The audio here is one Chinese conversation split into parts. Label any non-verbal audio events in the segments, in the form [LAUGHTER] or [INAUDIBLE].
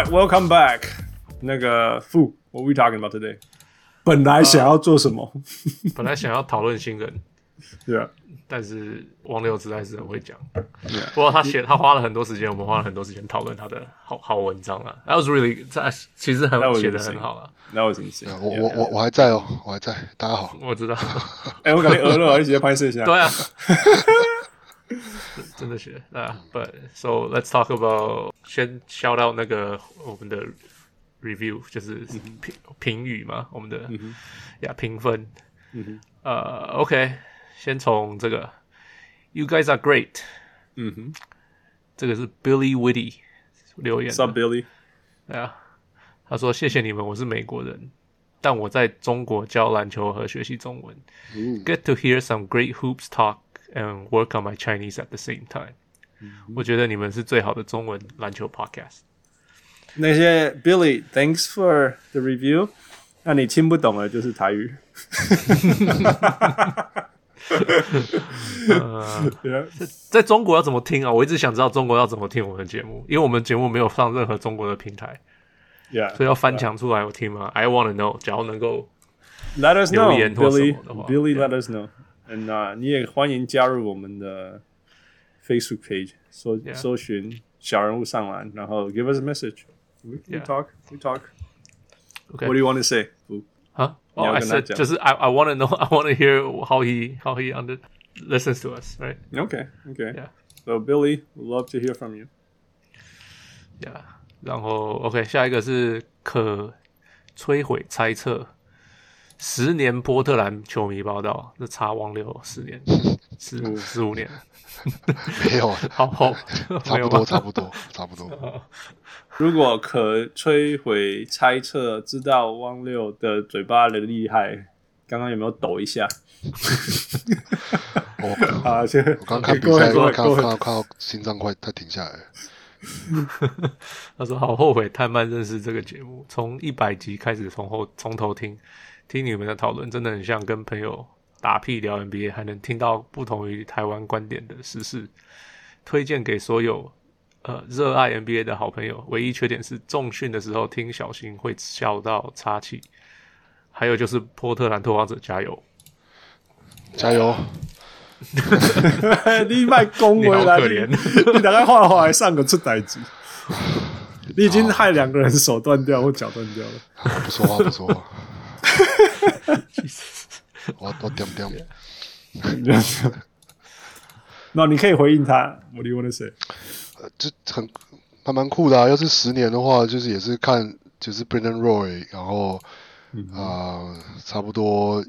Right, welcome back. 那个傅，What we talking about today？本来想要做什么？Uh, [LAUGHS] 本来想要讨论新人，对啊。但是王六实在是很会讲。不过他写，他花了很多时间，我们花了很多时间讨论他的好好文章啊。That was really，在其实很写的很好啊。那我怎么写？我我我我还在哦，我还在。大家好，我知道。[LAUGHS] 哎、欸，我感觉鹅了，一起拍摄一下。对啊。[LAUGHS] 真的是啊，But so let's talk about 先 shout out 那个我们的 review，就是评评语嘛，我们的呀评分。呃，OK，先从这个，You guys are great。嗯哼，这个是 Billy Witty 留言。What's up, Billy？对啊，他说谢谢你们，我是美国人，但我在中国教篮球和学习中文。Get to hear some great hoops talk。 And work on my Chinese at the same time、嗯。我觉得你们是最好的中文篮球 podcast。那些 Billy，thanks for the review。那你听不懂的就是台语。呃，在中国要怎么听啊？我一直想知道中国要怎么听我们的节目，因为我们节目没有上任何中国的平台。Yeah，所以要翻墙出来我听吗？I [LAUGHS] want to know。只要能够 Let us know，留言或什么的话，Billy，Billy，Let us know。 嗯啊，你也欢迎加入我们的 Facebook page，搜搜寻小人物上篮，然后 give us a message。We talk, we talk. Okay. What do you want to say? 啊？Oh, I said 就是 I I want to know, [LAUGHS] I want to hear how he how he under listens to us, right? Okay, okay. Yeah. So Billy, would love to hear from you. Yeah. 然后 OK，下一个是可摧毁猜测。 十年波特兰球迷报道，这差王六十年，[LAUGHS] 十十五年，[LAUGHS] 没有，好好，差不多，差不多，差不多。如果可摧毁猜测，知道汪六的嘴巴的厉害，刚刚有没有抖一下？[LAUGHS] 我啊，先我刚看比赛，看看看到心脏快快停下来了。他说：“好后悔太慢认识这个节目，从一百集开始从后从头听。”听你们的讨论，真的很像跟朋友打屁聊 NBA，还能听到不同于台湾观点的时事。推荐给所有呃热爱 NBA 的好朋友。唯一缺点是重训的时候听小心会笑到岔气。还有就是波特兰拓荒者加油，加油！[LAUGHS] 你卖恭维了，你你大概画画还上个出代志，[LAUGHS] 你已经害两个人手断掉或脚断掉了。不说话，不说话。我我点点，那你可以回应他。What do you want to say？呃，这很还蛮酷的啊。要是十年的话，就是也是看，就是 Brandon Roy，然后啊、嗯呃，差不多，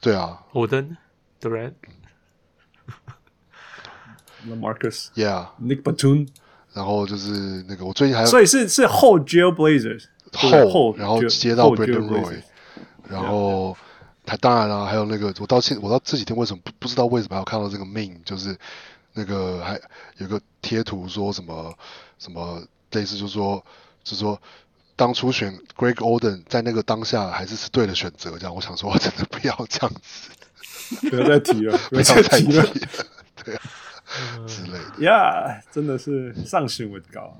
对啊。Harden Durant，Marcus，Yeah，Nick Batum，然后就是那个我最近还有，所以是是后 Jail Blazers。后，然后接到 Brandon Roy，然后他当然了，还有那个我到现我到这几天为什么不不知道为什么要看到这个 meme，就是那个还有个贴图说什么什么类似就是说就是说当初选 Greg Oden 在那个当下还是是对的选择，这样我想说真的不要这样子，不要再提了，[LAUGHS] 不要再提了，对啊、嗯、之类的，呀、yeah，真的是上新闻稿。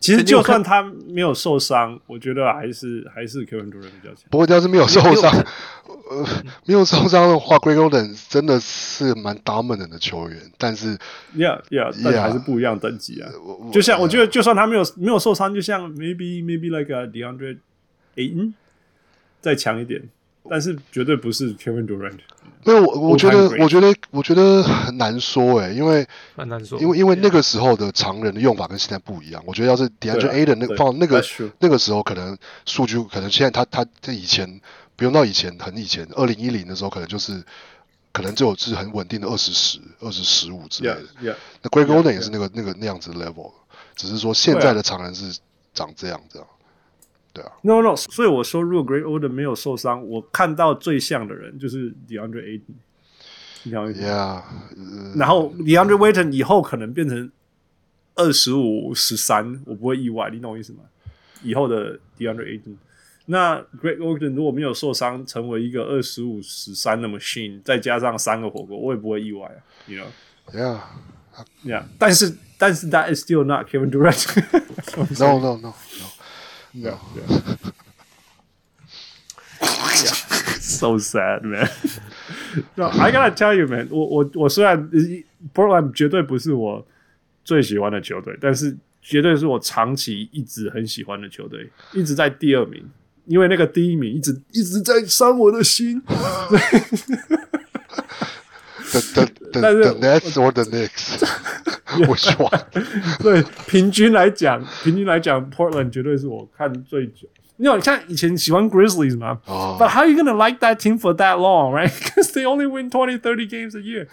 其实就算他没有受伤，我觉得还是还是 Kevin Durant 比较强。不过要是没有受伤，[LAUGHS] 呃，没有受伤的话 Oden 真的是蛮 dominant 的球员。但是，Yeah Yeah，但还是不一样等级啊。Yeah, 就像我觉得，就算他没有没有受伤，就像 Maybe Maybe like a DeAndre Ayton 再强一点，但是绝对不是 Kevin Durant。没有，我我觉得，我觉得，我觉得很难说诶、欸，因为很难说，因为因为那个时候的常人的用法跟现在不一样。我觉得要是 DeAndre Ayton 那个放那个那个时候，可能数据可能现在他他在以前不用到以前很以前二零一零的时候，可能就是可能就有是很稳定的二十十二十十五之类的。Yeah, yeah, 那 Greg Oden 也是那个 yeah, 那个那样子的 level，只是说现在的常人是长这样这样。对啊，No No，所以我说如果 Great Olden 没有受伤，我看到最像的人就是 DeAndre Ayton。Yeah，然后 DeAndre Ayton 以后可能变成二十五十三，我不会意外，你懂我意思吗？以后的 DeAndre Ayton，那 Great Olden 如果没有受伤，成为一个二十五十三的 machine，再加上三个火锅，我也不会意外啊，你 you 知道 know？Yeah，但是但是 that is still not Kevin Durant。No no no no。Yeah, yeah. So sad, man. No, I gotta tell you, man. 我我我虽然 Portland 绝对不是我最喜欢的球队，但是绝对是我长期一直很喜欢的球队，一直在第二名，因为那个第一名一直一直在伤我的心。The the the 但是 the Nets or the Knicks? Which [LAUGHS] [LAUGHS] one? 对，平均来讲，平均来讲，Portland 绝对是我看最久。你有像以前喜欢 Grizzlies 吗？哦 But how are you gonna like that team for that long, [LAUGHS] right? Because they only win 20, 30 games a year.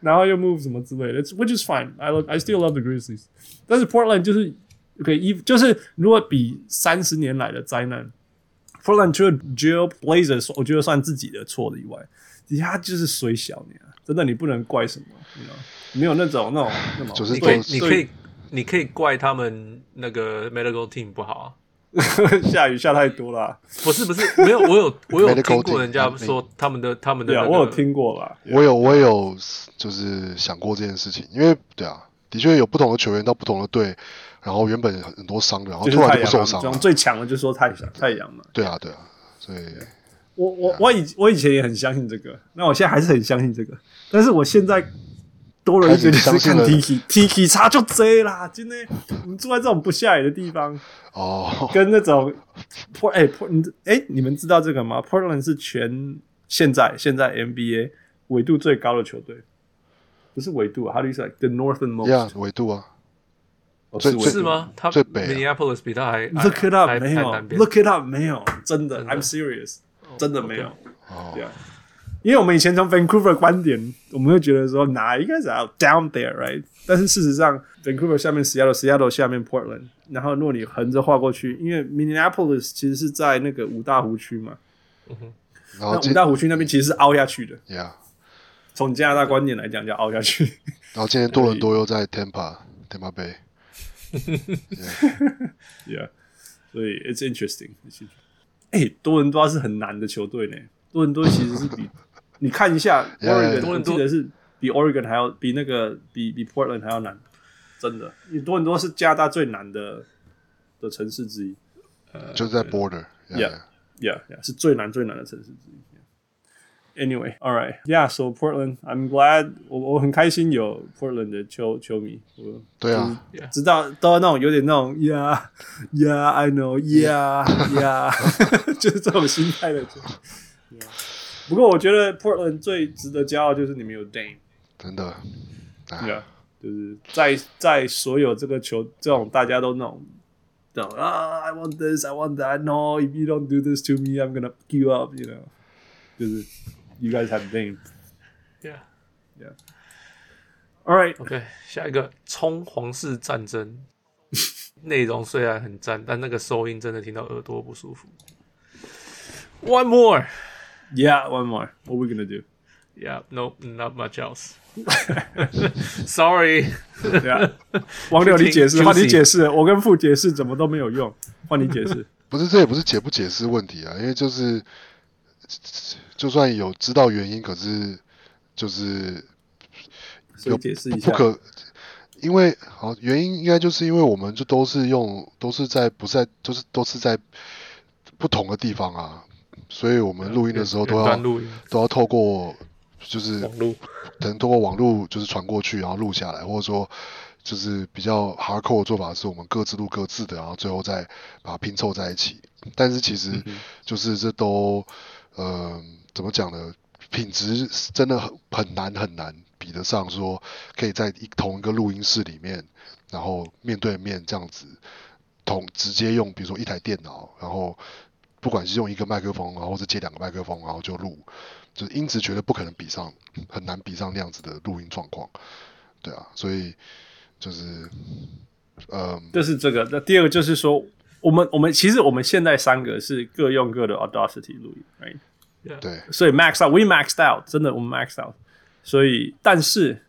然后又 move 什么之类的，It's which is fine. I love, I still love the Grizzlies. 但是 Portland 就是 OK，一就是如果比三十年来的灾难，Portland 除了 Jill Blazers 我觉得算自己的错的以外，其他就是衰小你啊，真的你不能怪什么，you know， 没有那种那种那种就是你可以，你可以，你可以怪他们那个 medical team 不好啊。[LAUGHS] 下雨下太多了啊，不是不是，没有，我有 [LAUGHS] 我有 Medical 听过人家说他们的他们的、那个，对啊，我有听过吧。我有我有就是想过这件事情，因为对啊，的确有不同的球员到不同的队，然后原本很多伤的，然后突然就不受伤了。最强的就说太阳太阳嘛。对啊对啊，所以我我我以我以前也很相信这个，那我现在还是很相信这个，但是我现在多了一个就是看开始 Tiki Tiki 差就贼啦，今天我们住在这种不下雨的地方，哦，跟那种 Port 哎 Port 你哎你们知道这个吗？Portland 是全现在现在 NBA 纬度最高的球队，不是纬度啊，How do you say the northernmost？呀，纬度啊，哦是是吗？他最北啊。Minneapolis 比他还 Look it up，没有，Look it up，没有，真的真的，I'm serious，真的没有。哦。对啊，因为我们以前从 Vancouver 观点，我们会觉得说，哪一个是 out down there，right？但是事实上，Vancouver 下面 Seattle，Seattle 下面 Portland，然后如果你横着画过去，因为 Minneapolis 其实是在那个五大湖区嘛，然后五大湖区那边其实是凹下去的，呀，从加拿大观点来讲就凹下去。然后今天多伦多又在 Tampa Tampa Bay，Yeah，[LAUGHS] 所以 it's interesting。哎、多伦多是很难的球队呢。多伦多其实是比你看一下 Oregon，是比 Oregon 还要比那个比比 Portland 还要难，真的。你多伦多是加拿大最难的的城市之一。就是在 border。Yeah. Yeah, yeah，是最难最难的城市之一。Anyway, all right, yeah. So Portland, I'm glad 我我很开心有 Portland 的球球迷。我对啊，知道都那种有点那种 yeah yeah I know yeah yeah，就是这种心态的球。Yeah. 不过我觉得 Portland 最值得骄傲就是你们有 Dame，真的，对啊，就是在在所有这个球这种大家都那种这种啊，I want this, I want that. No, if you don't do this to me, I'm gonna you up. You know，就是 you guys have Dame. Yeah. Yeah. All right. OK，下一个冲皇室战争，内容虽然很赞，但那个收音真的听到耳朵不舒服。One more. Yeah, one more. What are we gonna do? Yeah, no, not much else. [LAUGHS] Sorry. Yeah，王六，你解释，换你解释，我跟傅解释怎么都没有用，[LAUGHS] 换你解释。不是，这也不是解不解释问题啊，因为就是，就算有知道原因，可是就是有解释一下。不可，因为好原因应该就是因为我们就都是用都是在不在就是都是在不同的地方啊，所以我们录音的时候都要都要透过就是网路 [LAUGHS] 可能通过网络就是传过去，然后录下来，或者说就是比较 hardcore 的做法是我们各自录各自的，然后最后再把它拼凑在一起。但是其实就是这都，嗯、呃，怎么讲呢？品质真的很很难很难比得上说可以在一同一个录音室里面，然后面对面这样子同直接用，比如说一台电脑，然后不管是用一个麦克风，然后或者接两个麦克风，然后就录。就是音质绝对不可能比上，很难比上那样子的录音状况，对啊，所以就是，呃，就是这个。那第二个就是说，我们我们其实我们现在三个是各用各的 Audacity 录音，right？对，所以 max out，we maxed out，真的我们 maxed out。所以，但是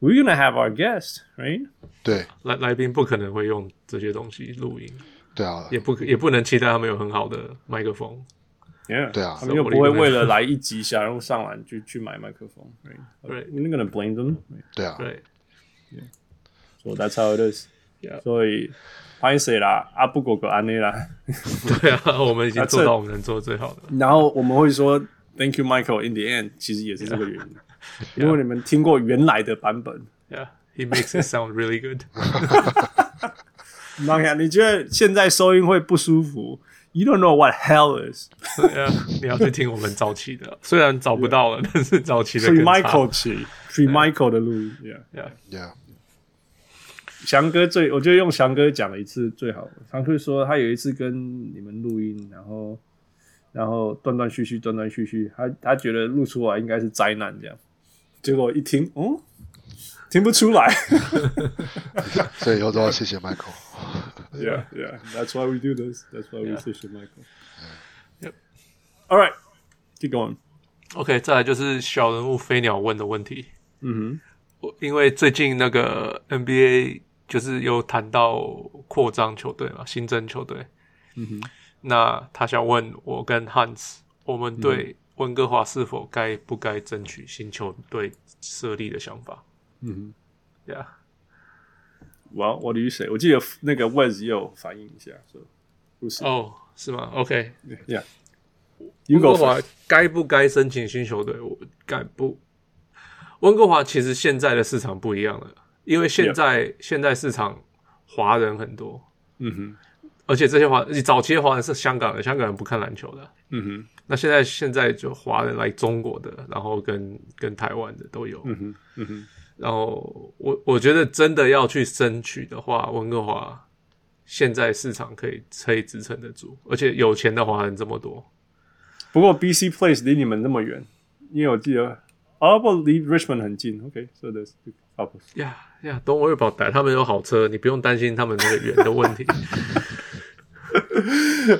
we're gonna have our guest，right？对，来来宾不可能会用这些东西录音，对啊，也不也不能期待他们有很好的麦克风。Yeah，对啊他们又不会为了来一集想用上来就去买麦克风 Right. not gonna blame them。对啊，对 So that's how it is. 所以，拍谁啦？啊，不过个安内啦。对啊，我们已经做到我们能做最好的。然后我们会说 Thank you, Michael. In the end，其实也是这个原因。如果你们听过原来的版本，Yeah, he makes it sound really good. 那看，你觉得现在收音会不舒服？You don't know what hell is. [LAUGHS] 你要去听我们早期的，虽然找不到了，但是早期的。Pre-Michael 期，Pre-Michael 的录音，Yeah，Yeah，Yeah。翔哥最，我觉得用翔哥讲了一次最好。翔哥说他有一次跟你们录音，然后然后断断续续，断断续续，他他觉得录出来应该是灾难这样，结果一听，哦，听不出来。所以以后都要谢谢 Michael。Yeah, yeah, that's why we do this. That's why we. 谢谢 Michael. Yep. All right, keep going. OK，再来就是小人物飞鸟问的问题。嗯哼，我因为最近那个 NBA。就是有谈到扩张球队嘛，新增球队。嗯哼，那他想问我跟 Hans，我们对温哥华是否该不该争取新球队设立的想法？嗯哼，Yeah。Well, what do you say？我记得那个 Wes 也有反映一下，说不是哦，是吗？OK，Yeah。温哥华该不该申请新球队？我该不？温哥华其实现在的市场不一样了。因为现在 Yeah. 现在市场华人很多，嗯哼，而且这些华早期的华人是香港人，香港人不看篮球的，嗯哼。那现在现在就华人来中国的，然后跟跟台湾的都有，嗯哼，嗯哼。然后我我觉得真的要去争取的话，温哥华现在市场可以可以支撑得住，而且有钱的华人这么多。不过 BC Place 离你们那么远，因为我记得哦不离 Richmond 很近，OK，so this。呀呀，Don't worry about that，他们有好车，你不用担心他们那个远的问题。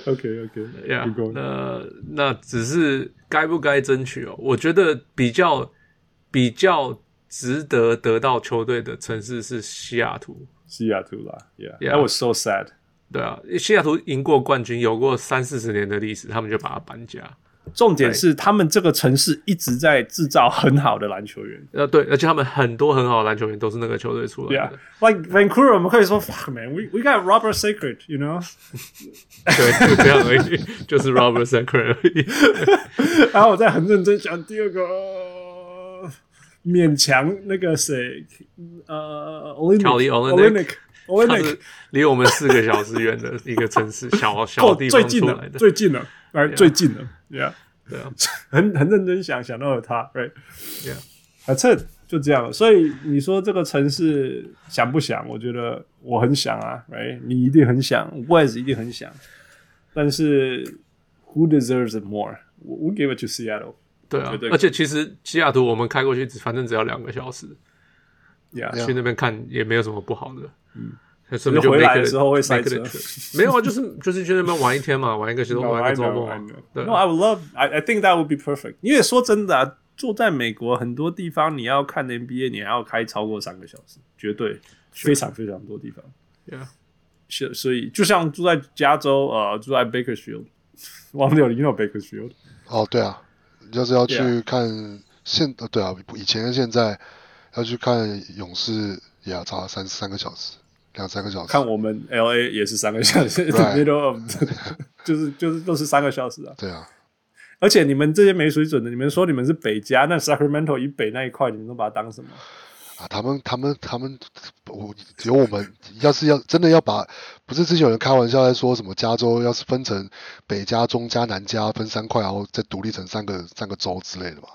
OK OK，呀，那那只是该不该争取哦？我觉得比较比较值得得到球队的城市是西雅图，西雅图啦。Yeah，That was so sad。对啊，西雅图赢过冠军，有过三四十年的历史，他们就把它搬家。重点是，他们这个城市一直在制造很好的篮球员。呃，对，而且他们很多很好的篮球员都是那个球队出来的。Yeah，like Vancouver，我们可以说，fuck man，we we got Robert Sacred，you know？[LAUGHS] 对，就这样而已，就是 Robert Sacred 而已。[LAUGHS] 然后我再很认真想第二个，呃、勉强那个谁，呃，Olympic Olympic Olympic 离我们四个小时远的一个城市，小 [LAUGHS] 小地方出来的，最近的。而最近的 Yeah，对啊，很很认真想想到了他，Right，Yeah，啊，这就这样。所以你说这个城市想不想？我觉得我很想啊，Right，你一定很想，Wes 一定很想。但是 Who deserves it more？We give it to Seattle。对啊，而且其实西雅图我们开过去，反正只要两个小时。去那边看也没有什么不好的，嗯。所以回来的时候会塞车，没有啊，就是就是去那边玩一天嘛，玩一个周末，[LAUGHS] 玩一个周末。对，No, I would love, I I think that would be perfect。因为说真的啊，住在美国很多地方，你要看 NBA，你还要开超过三个小时，绝对非常非常多地方。Yeah，所所以就像住在加州，呃，住在 Bakersfield，[LAUGHS] 忘掉了，你知道 Bakersfield？哦，对啊，就是要去看现呃，对啊，以前跟现在要去看勇士，也要差三三个小时。两三个小时，看我们 L A 也是三个小时，middle of，[LAUGHS] 就是就是都是三个小时啊。对啊，而且你们这些没水准的，你们说你们是北加，那 Sacramento 以北那一块，你们都把它当什么？啊，他们他们他们，我有我们，要是要真的要把，不是之前有人开玩笑在说什么加州要是分成北加、中加、南加分三块，然后再独立成三个三个州之类的嘛。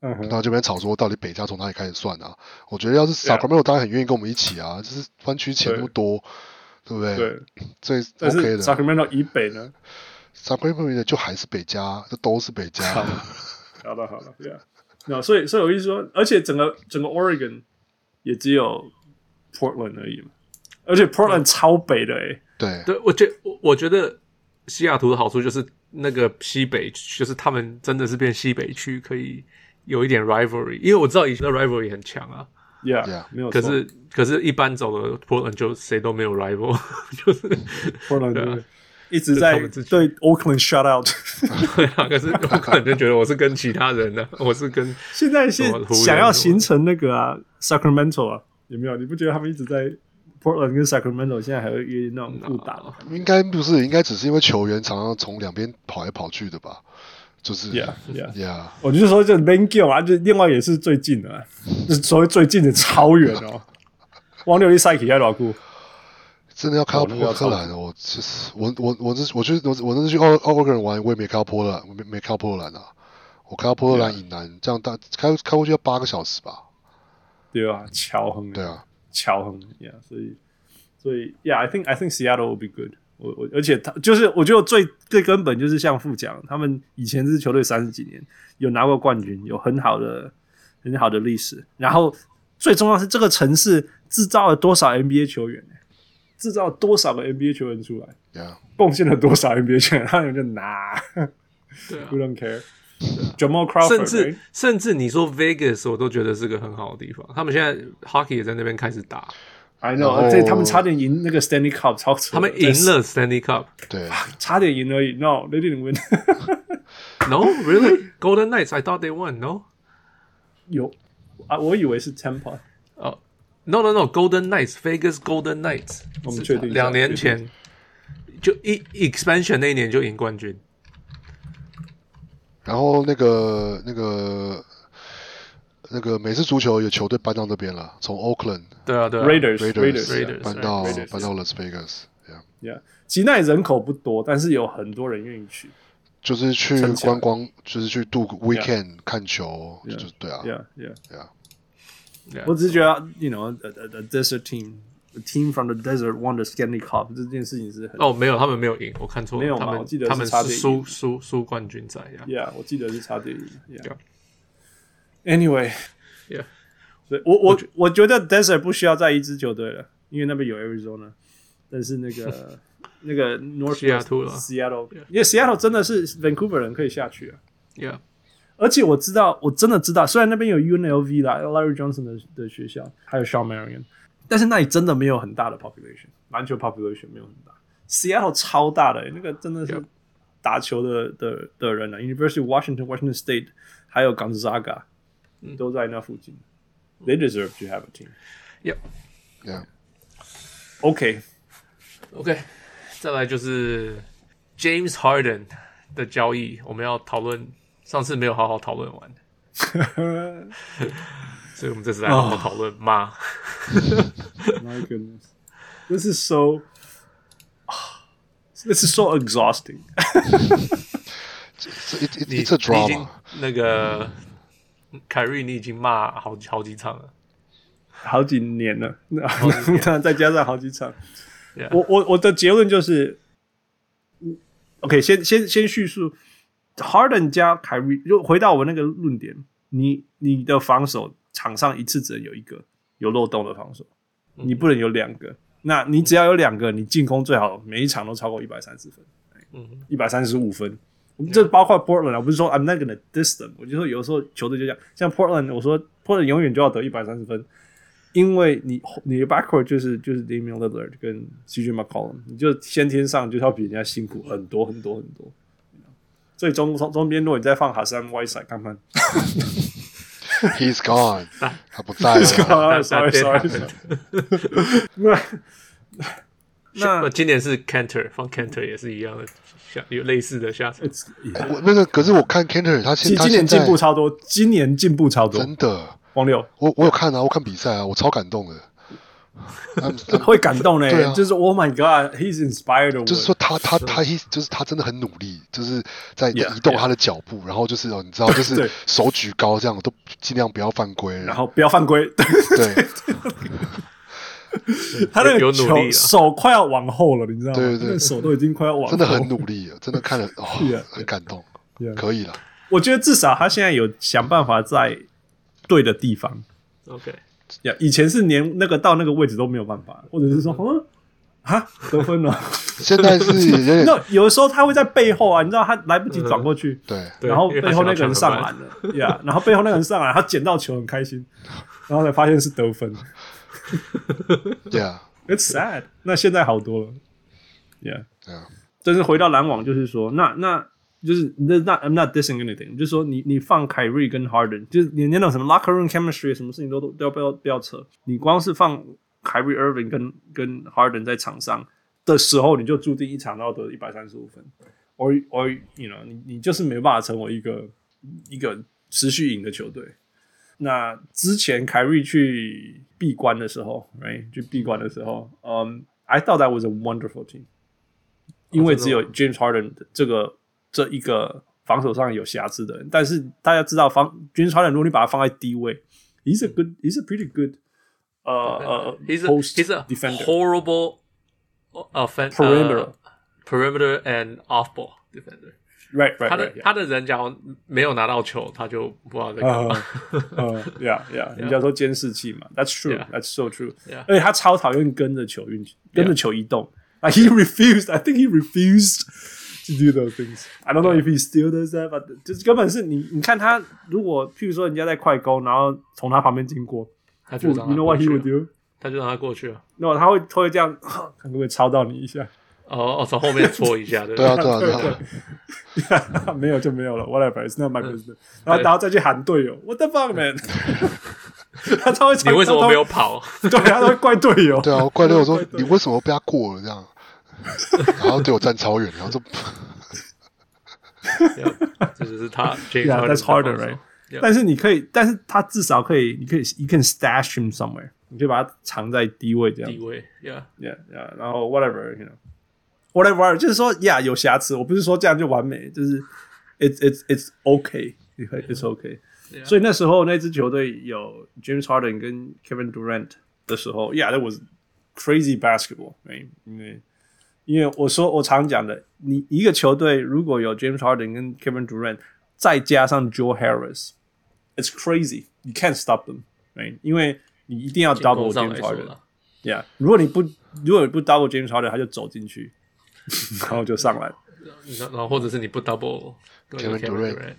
然后这边吵说，到底北加从哪里开始算啊？我觉得要是 Sacramento 当然很愿意跟我们一起啊，就是湾区钱那么多，对不对？对，[LAUGHS] 所以 OK 的。Sacramento 以北呢？Sacramento 就还是北加，这都是北加。好的 [LAUGHS] 好的，对啊。那所以所以我意思说，而且整个整个 Oregon 也只有 Portland 而已嘛，而且 Portland 超北的诶。对对，我觉我我觉得西雅图的好处就是那个西北，就是他们真的是变西北区可以。有一点 rivalry，因为我知道以前的 rivalry 很强啊，Yeah，没有。可是，可是一般走的 Portland 就谁都没有 rival，[LAUGHS] 就是 Portland 一直在对 Oakland shut out。[LAUGHS] 对啊，可是 Oakland 就觉得我是跟其他人呢，我是跟现在是想要形成那个啊 Sacramento 啊有没有？你不觉得他们一直在 Portland 跟 Sacramento 现在还会约那种互打吗？应该不是，应该只是因为球员常常从两边跑来跑去的吧？就是，Yeah Yeah Yeah，我就说这 Bengal 啊，就另外也是最近的、啊，就是所谓最近的超远哦。[LAUGHS] 王六一赛季在老库，真的要看到波特兰，我其实我我我这我去我我那次去奥奥克兰玩，我也没看到波特兰，我没没看到波特兰啊。我看到波特兰以南.这样大开开过去要八个小时吧？对啊，桥横。对啊，桥横，Yeah，所以所以 Yeah，I think I think Seattle will be good 我。我我而且他就是我觉得最最根本就是像富讲，他们以前是球队三十几年有拿过冠军，有很好的很好的历史，然后最重要是这个城市。制造了多少 NBA 球员？制造多少个 NBA 球员出来？贡献了多少 NBA 球员？他们就拿，，We don't care。Jamal Crawford，甚至甚至你说 Vegas，我都觉得是个很好的地方。他们现在 Hockey 也在那边开始打。I know，这他们差点赢那个 Stanley Cup，超扯。他们赢了 Stanley Cup，对，差点赢而已。No，they didn't win。No，really？Golden Knights，I thought they won。No，有啊，我以为是 Tampa。哦。No no no Golden Knights Vegas Golden Knights，我们确定两年前就一 expansion 那一年就赢冠军，然后那个那个那个美式足球有球队搬到那边了，从 Oakland 对啊对啊 Raiders Raiders, Raiders 搬到搬到 Las Vegas，yeah yeah，其实那里人口不多，但是有很多人愿意去，就是去观光，就是去度 weekend 看球，就是对啊，yeah yeah yeah。Yeah. 我只是觉得，you know，the desert team，the team from the desert won the Stanley Cup，这件事情是很哦，没有，他们没有赢，我看错了，没有他们我记得是他们是输输输冠军赛呀，Yeah，我记得是差点赢，Yeah。Anyway，Yeah，所以我我我觉得 desert 不需要再一支球队了，因为那边有 Arizona，但是那个那个 North Seattle，因为 Seattle 真的是 Vancouver 人可以下去啊，Yeah。而且我知道，我真的知道，虽然那边有 UNLV 啦，Larry Johnson 的的学校，还有 Shawn Marion，但是那里真的没有很大的 population，篮球 population 没有很大。Seattle 超大的、欸，那个真的是打球的的的人呢、啊、，University of Washington、Washington State，还有 Gonzaga，都在那附近。They deserve to have a team. Yep. Yeah. OK. OK. 再来就是 James Harden 的交易，我们要讨论。上次没有好好讨论完，[LAUGHS] 所以我们这次来好好讨论吗？[LAUGHS] My goodness，this is so，this [SIGHS] is so exhausting。[LAUGHS] 你这抓吗？那个凯瑞，你已经骂好几好几场了，好几年了，那再加上好几场。我我我的结论就是，OK，先先先叙述。Harden 加凯瑞，就回到我那个论点，你你的防守场上一次只能有一个有漏洞的防守，你不能有两个。那你只要有两个，你进攻最好每一场都超过一百三十分，嗯，一百三十五分。这包括 Portland，我不是说 I'm not gonna diss them，我就说有时候球队就这样，像 Portland，我说 Portland 永远就要得一百三十分，因为你你的 backcourt 就是就是 Damian Lillard 跟 CJ McCollum，你就先天上就是要比人家辛苦很多很多很多。最终中中边，如果你再放哈山 Whiteside 看看，He's gone，[LAUGHS] 他不在了。Sorry Sorry，[LAUGHS] 那 [LAUGHS] 那今年是 Canter，放 Canter 也是一样的下有类似的下场。我那个可是我看 Canter，他现今年进步超多，今年进步超多，真的。王六，我我有看啊，我看比赛啊，我超感动的。会感动呢、欸啊，就是 Oh my God，He's inspired。就是说他他他 He 就是他真的很努力，就是在移动他的脚步，yeah, yeah. 然后就是你知道，就是手举高这样，都尽量不要犯规，然后不要犯规。对，[LAUGHS] 他那个球手快要往后了，你知道吗？对对对，手都已经快要往真的很努力了，真的看了哦，[LAUGHS] yeah, 很感动.可以了。我觉得至少他现在有想办法在对的地方。OK。呀，以前是连那个到那个位置都没有办法，或者是说，嗯，啊，得分了。现在是 [LAUGHS] 那有的时候他会在背后啊，你知道他来不及转过去，对，然后背后那个人上篮了，呀，然后背后那个人上篮，他捡到球很开心，然后才发现是得分。[LAUGHS] 对啊，It's sad。那现在好多了，Yeah，对啊。但是回到篮网，就是说，那那就是 not I'm not dissing anything，就是说你你放凯瑞跟 Harden，就是你那种什么 locker room chemistry，什么事情都都都要不要不要扯。你光是放凯瑞 Irving 跟跟 Harden 在场上的时候，你就注定一场都要得一百三十五分，or or you know 你你就是没办法成为一个一个持续赢的球队。那之前凯瑞去闭关的时候，right 去闭关的时候，嗯、um,，I thought that was a wonderful team，因为只有 James Harden 这个这一个防守上有瑕疵的人，但是大家知道防 James Harden 如果你把他放在低位，he's a good，he's a pretty good，呃呃，he's a he's a defender horrible offense perimeter perimeter and off ball defender。Right, right, 他的 right. 他的人，假如没有拿到球，他就不知道在干嘛。呃，Yeah, Yeah，人家说监视器嘛，That's true. That's so true. 而且他超讨厌跟着球运，跟着球移动。Like he refused, I think he refused to do those things. I don't know if he still does that, but 就是根本是你，你看他如果譬如说人家在快攻，然后从他旁边经过，他就让他 You know what he would do? 他就让他过去了。那他会他会这样，[LAUGHS] 可能会抄到你一下。哦哦，从后面戳一下，对不对啊，对啊，对啊，[LAUGHS] [LAUGHS] 没有就没有了，whatever，it's not my business。然后，然后再去喊队友，What the fuck, man？他超会，你为什么没有跑？对，他都会怪队友。对啊，怪队友说你为什么被他过了这样？然后队友站超远，然后说，[LAUGHS] 这就是他。Yeah，that's harder, right？但是你可以，但是他至少可以，你可以，you can stash him somewhere，你可以把它藏在低位这样。低位，Yeah，Yeah，然后 whatever，you know。Whatever，就是说，Yeah，有瑕疵。我不是说这样就完美，就是 It's It's It's OK，It's OK。所以那时候那支球队有 James Harden 跟 Kevin Durant 的时候，Yeah，that was crazy basketball，right？因为 因为我说我常讲的，你一个球队如果有 James Harden 跟 Kevin Durant，再加上 Joe Harris，it's crazy，you can't stop them，right？因为你一定要 double James Harden，Yeah，如果你不如果你不 double James Harden，他就走进去。然后就上来，然后或者是你不 double Kevin Durant，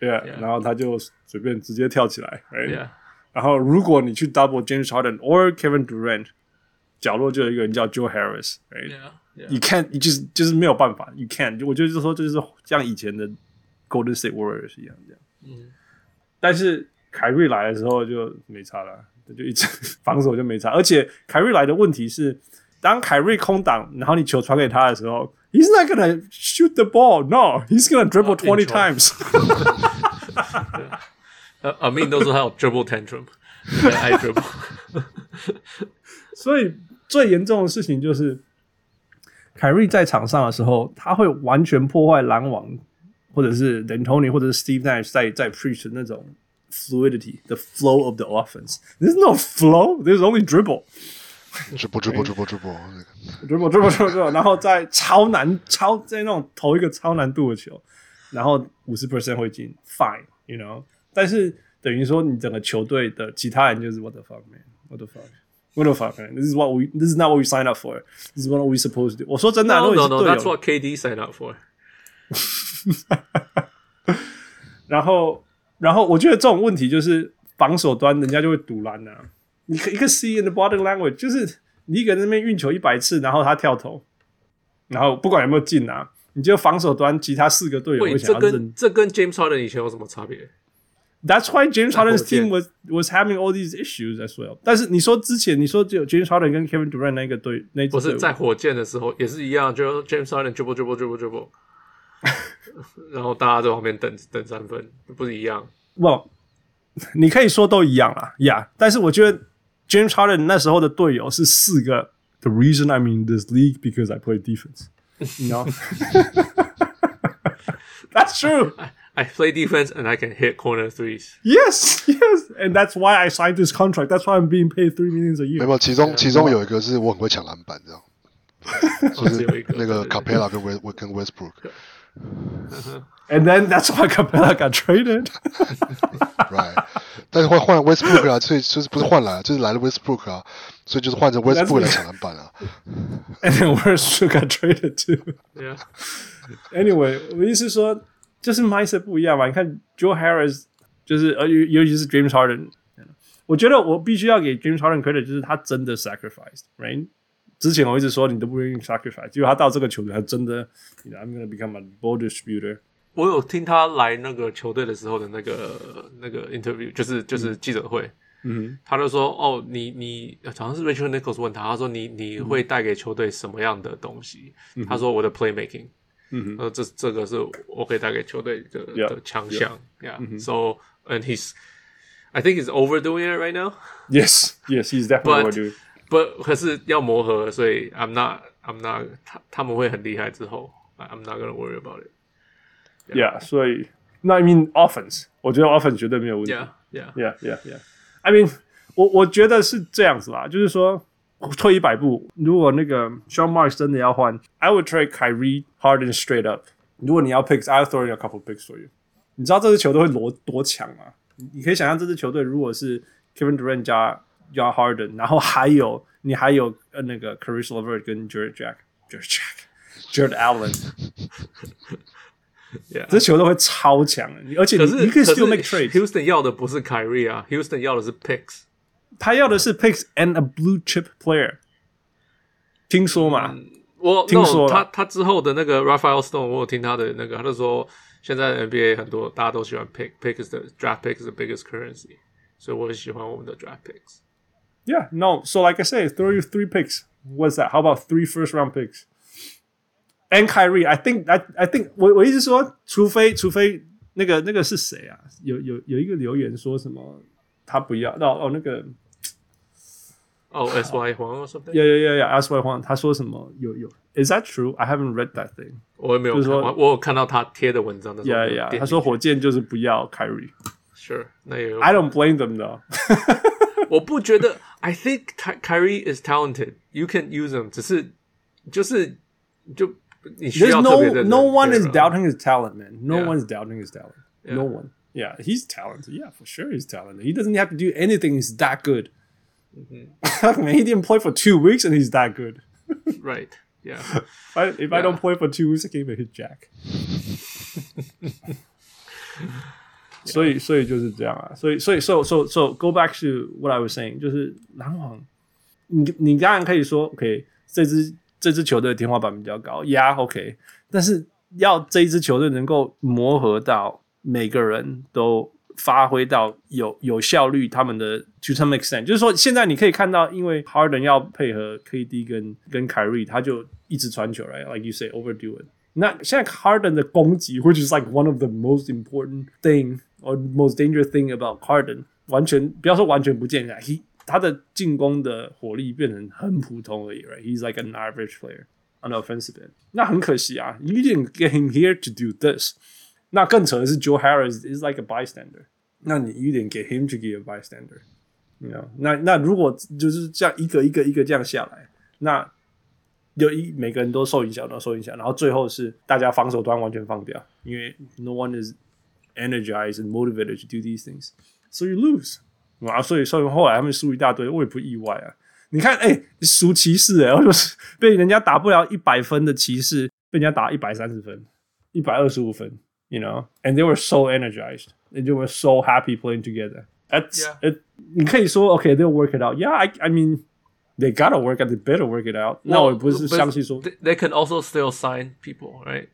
对啊，然后他就随便直接跳起来，right？然后如果你去 double James Harden or Kevin Durant，角落就有一个人叫 Joe Harris，right？You can't，你就是就是没有办法，You can't。我觉得就是说，就是像以前的 Golden State Warriors 一样这样。嗯，但是凯瑞来的时候就没差了，就一直防守就没差，而且凯瑞来的问题是。当凯瑞空档，然后你球传给他的时候，He's [LAUGHS] not gonna shoot the ball. No, he's gonna dribble twenty times. 呃，阿明都说他有 [LAUGHS] dribble tantrum，爱 dribble。[LAUGHS] 所以 最严重的事情就是，凯瑞在场上的时候，他会完全破坏篮网，或者是 D'Antoni 或者是 Steve Nash 在在 preach 那种 fluidity，the flow of the offense. There's no flow. There's only dribble. 直播直播直播直播，直播直播直播，然后在超难超在那种投一个超难度的球，然后五十 percent 会进，fine，you know，但是等于说你整个球队的其他人就是 what the fuck man，what the fuck，what the fuck man，this is what we，this is not what we sign up for，this is what we supposed to do。我说真的，no no no，that's what KD sign up for。然后，然后我觉得这种问题就是防守端人家就会赌烂啊。你可一个 see in the body language，就是你一个人那边运球一百次，然后他跳投，然后不管有没有进啊，你就防守端其他四个队友会想要认。这跟这跟 James Harden 以前有什么差别 ？That's why James Harden's team was was having all these issues as well。但是你说之前你说只有 James Harden 跟 Kevin Durant 那个队，那不是在火箭的时候也是一样，就 James Harden dribble dribble [LAUGHS] dribble dribble，然后大家在旁边等等三分，不是一样？不，你可以说都一样啦，呀、yeah，但是我觉得。James Harden 那时候的队友是四个。The reason I'm in this league because I play defense. You know, [LAUGHS] that's true. [LAUGHS] I, I play defense and I can hit corner threes. Yes, [LAUGHS] yes, and that's why I signed this contract. That's why I'm being paid three millions a year. 没有，其中其中有一个是我很会抢篮板，这样，就是那个 [LAUGHS] Capela 跟 West 跟 Westbrook。 And then that's why Capela got traded. [LAUGHS] right. 但是换换 Westbrook 啊，所以就是不是换来，就是来了 Westbrook 啊，所以就是换成 Westbrook 来抢篮板啊。 And then Westbrook got traded too. Yeah. Anyway，我的意思是说， 就是 mindset 不一样嘛。你看 Joe Harris，就是呃，尤尤其是 James Harden，我觉得我必须要给 James Harden credit，就是他真的 sacrificed，right？之前我一直说你都不愿意 sacrifice，结果他到这个球队，他真的，you know，I'm gonna become a ball distributor。我有听他来那个球队的时候的那个那个 interview，就是就是记者会，嗯，他就说哦，你你好像是 Rachel Nichols 问他，他说你你会带给球队什么样的东西？嗯、他说我的 playmaking，嗯呃，这这个是我可以带给球队的 yeah, 的强项，Yeah，So and he's。I think he's overdoing it right now. Yes, yes, he's definitely overdoing. But 可是要磨合，所以 I'm not, I'm not. 他他们会很厉害之后，I'm not gonna worry about it. Yeah，所以那 I mean offense，我觉得 offense 绝对没有问题。Yeah, yeah, yeah, yeah, yeah. I mean，我我觉得是这样子啦，就是说 退一百步，如果那个 Sean Marks 真的要换，I would trade Kyrie Harden straight up。如果你要 picks，I'll throw in a couple picks for you。你知道这支球队会多多强吗？你可以想象这支球队如果是 Kevin Durant 加加 Harden，然后还有你还有呃那个 Caris LeVert 跟 Jarrett Jack Jarrett Jack Jarrett Allen，yeah, 这球队会超强，而且你可，你可以 still make trades。Houston 要的不是 Kyrie 啊，Houston 要的是 picks，他要的是 picks and a blue chip player。听说嘛？嗯、我听说他他之后的那个 Raphael Stone，我有听他的那个，他就说。现在 NBA 很多大家都喜欢 pick pick is the draft pick is the biggest currency，所以我很喜欢我们的 draft picks。Yeah, no. So like I say, throw you three picks. What's that? How about three first round picks? And Kyrie, I think I I think 我我意思说，除非除非那个那个是谁啊？有有有一个留言说什么他不要？哦哦那个 哦 S Y 黄 or something? Yeah yeah yeah yeah S Y 黄他说什么有有？Is that true? I haven't read that thing. 我也没有看，我我有看到他贴的文章的。Yeah, yeah. 他说火箭就是不要 Kyrie。Sure，那也有。I don't blame them though。[LAUGHS] 我不觉得。I think Kyrie is talented. You can use him. 只是就是就你需要特别的。No, no one is doubting his talent, man. No one is doubting his talent. No one. Yeah, he's talented. Yeah, for sure, he's talented. He doesn't have to do anything. He's that good. Man, he didn't play for two weeks and he's that good. [LAUGHS] Right. Yeah. If I, if I don't play for two weeks, I can't even hit Jack. [LAUGHS] 所以，所以就是这样啊。所以，所以，so so so go back to what I was saying，就是篮网，你你当然可以说，OK，这支这支球队的天花板比较高，Yeah，OK，但是要这一支球队能够磨合到每个人都。 发挥到有有效率，他们的 to some extent，就是说，现在你可以看到，因为 Harden 要配合 KD 跟跟凯瑞，他就一直传球来，like you say overdo it。那现在 Harden 的攻击，which is like one of the most important thing or most dangerous thing about Harden，完全不要说完全不见，he 他的进攻的火力变成很普通而已，right？He's like an average player on the offensive end。那很可惜啊，you didn't get him here to do this。那更扯的是，Joe Harris is like a bystander。那你有点给 him to be a bystander，you know？那那如果就是这样一个一个一个这样下来，那有一每个人都受影响，都受影响，然后最后是大家防守端完全放掉，因为 no one is energized and motivated to do these things，so you lose。啊，所以所以后来他们输一大堆，我也不意外啊。你看，哎、欸，输骑士，哎，就是被人家打不了一百分的骑士，被人家打一百三十分，一百二十五分。You know, and they were so energized, and they were so happy playing together. That's yeah. it. 你可以说 okay, they'll work it out. Yeah, I, I mean, they gotta work it. They better work it out. Well, 那我不是相信说 they, they can also still sign people, right?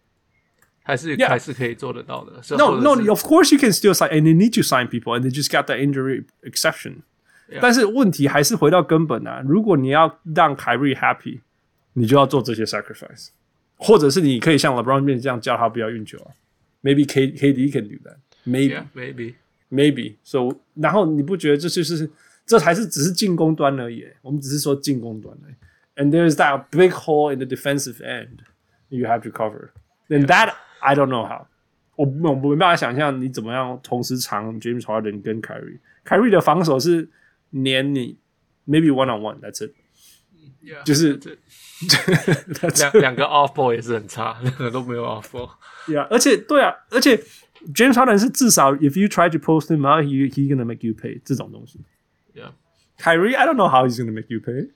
还是 yeah. 还是可以做得到的。No, no, of course you can still sign, and they need to sign people, and they just got that injury exception. Yeah. 但是问题还是回到根本啊！如果你要让凯瑞 happy，你就要做这些 sacrifice，或者是你可以像 LeBron James 这样叫他不要运球啊。 Maybe K KD can do that. Maybe, yeah, maybe, maybe. So，然后你不觉得这就是这还是只是进攻端而已？我们只是说进攻端而已。And there's that big hole in the defensive end you have to cover. And that I don't know how. 我我没办法想象你怎么样同时藏 James Harden 跟 Kyrie。Kyrie 的防守是黏你，maybe one on one. That's it. Yeah, 就是两两个 off [LAUGHS] [LAUGHS] ball 也是很差，两个都没有 off ball。 Yeah，而且对啊，而且 James Harden 是至少 if you try to post him out, he he gonna make you pay 这种东西。Yeah，Kyrie I don't know how he's gonna make you pay.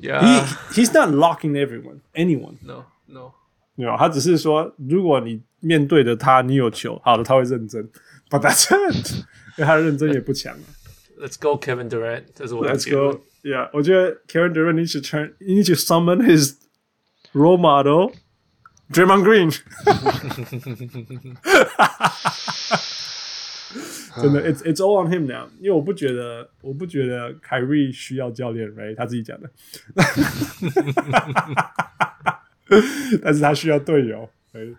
Yeah, he he's not locking everyone, anyone. No, no. 没有，他只是说，如果你面对着他，你有球，好的，他会认真。But that's it，因为他的认真也不强啊。Let's go, Kevin Durant. 这是我的 Let's go. Yeah，我觉得 Kevin Durant needs to turn, he needs to summon his role model. Draymond Green，真的，it's [LAUGHS] it's [LAUGHS] all on him now。因为我不觉得，我不觉得凯瑞需要教练，right？他自己讲的，但是他需要队友，right？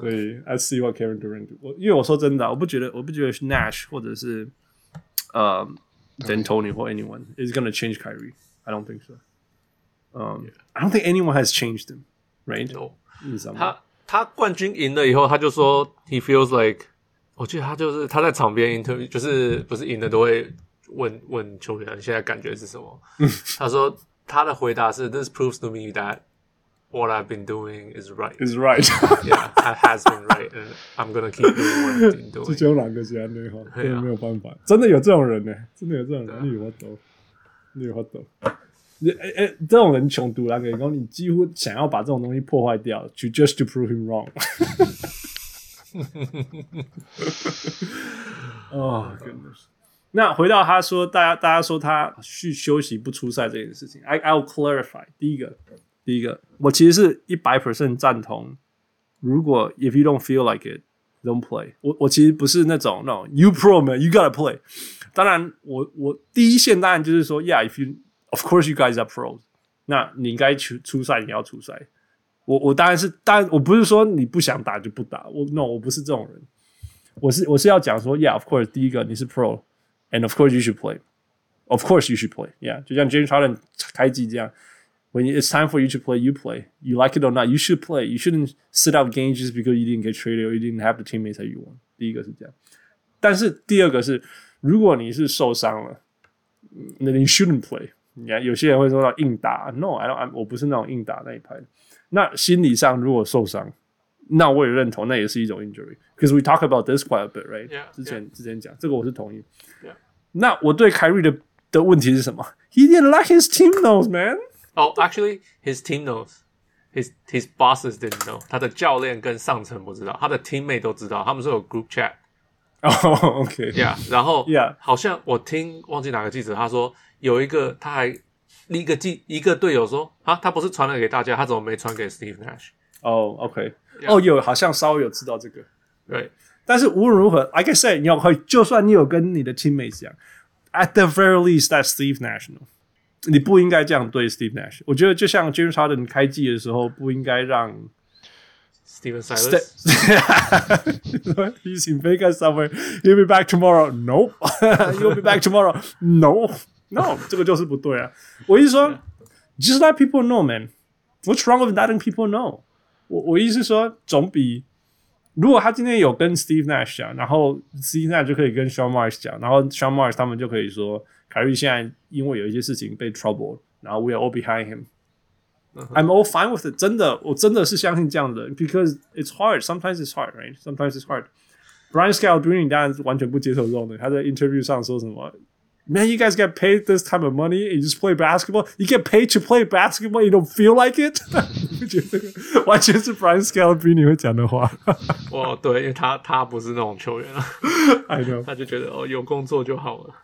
所以，I [LAUGHS] see what Kevin Durant do。我因为我说真的，我不觉得，我不觉得是 Nash 或者是呃 D'Antoni 或 anyone is gonna change Kyrie。I don't think so。嗯，I don't think anyone has changed him。Right？ 他他冠军赢了以后，他就说 He feels like，我记得他就是他在场边 interview，就是不是赢了都会问问球员现在感觉是什么？他说他的回答是 This proves to me that what I've been doing is right. Is right. Yeah, it has been right, and I'm gonna keep doing what I've been doing. 这就两个字啊，那哈，真的没有办法，真的有这种人呢，真的有这种人，你有法懂，你有法度。诶诶，这种人穷独来给你你几乎想要把这种东西破坏掉，to just to prove him wrong。哦，goodness。那回到他说，大家大家说他去休息不出赛这件事情，I I'll clarify。第一个，第一个，我其实是一百 percent 赞同。如果 if you don't feel like it，don't play 我。我我其实不是那种 no you pro man，you gotta play。当然，我我第一线当然就是说，yeah，if you Of course, you guys are pros。那你应该出出赛，你要出赛。我我当然是，当然我不是说你不想打就不打。我 no，我不是这种人。我是我是要讲说，Yeah，of course，第一个你是 pro，and of course you should play。Of course you should play。Yeah，就像 James Harden 开季这样，When it's time for you to play, you play. You like it or not, you should play. You shouldn't sit out games just because you didn't get traded or you didn't have the teammates that you want。第一个是这样。但是第二个是，如果你是受伤了，那你 shouldn't play。 你看，有些人会说到硬打，No，I don't，I, 我不是那种硬打那一派。那心理上如果受伤，那我也认同，那也是一种 injury。Because we talk about this quite a bit, right？、Yeah, 之前.之前讲这个，我是同意。那我对凯瑞的的问题是什么？He didn't like his team knows, man. Oh, actually, his team knows. His his bosses didn't know. 他的教练跟上层不知道，他的 teammate 都知道，他们是有 group chat。哦、oh,，OK，Yeah，、yeah, 然后，Yeah，好像我听忘记哪个记者他说。有一个，他还一个记一个队友说啊，他不是传了给大家，他怎么没传给 Steve Nash？哦、oh,，OK，哦.有，好像稍微有知道这个，对。但是无论如何，like I said，你要会，就算你有跟你的 teammates 讲，at the very least，that's Steve Nash，你不应该这样对 Steve Nash。我觉得就像 James Harden 开季的时候，不应该让 Stephen Silas。He's in Vegas somewhere. He'll be back tomorrow. No. He'll be back tomorrow. No. No，这个就是不对啊！我意思说，just let people know, man. What's wrong with letting people know？我我意思说，总比如果他今天有跟 Steve Nash 讲，然后 Steve Nash 就可以跟 Sean Marks 讲，然后 Sean Marks 他们就可以说，凯瑞现在因为有一些事情被 trouble，然后 we are all behind him.、Uh -huh. I'm all fine with it. 真的，我真的是相信这样的，because it's hard. Sometimes it's hard, right? Sometimes it's hard. Brian Scalabrine 当然是完全不接受这种的，他在 interview 上说什么 ？Man, you guys get paid this type of money and you just play basketball. You get paid to play basketball. You don't feel like it. [LAUGHS] 我觉得这个完全是 Brian Scalabrine 会讲的话。哦，对，因为他他不是那种球员啊。 I [LAUGHS] [LAUGHS] know，他就觉得哦，有工作就好了。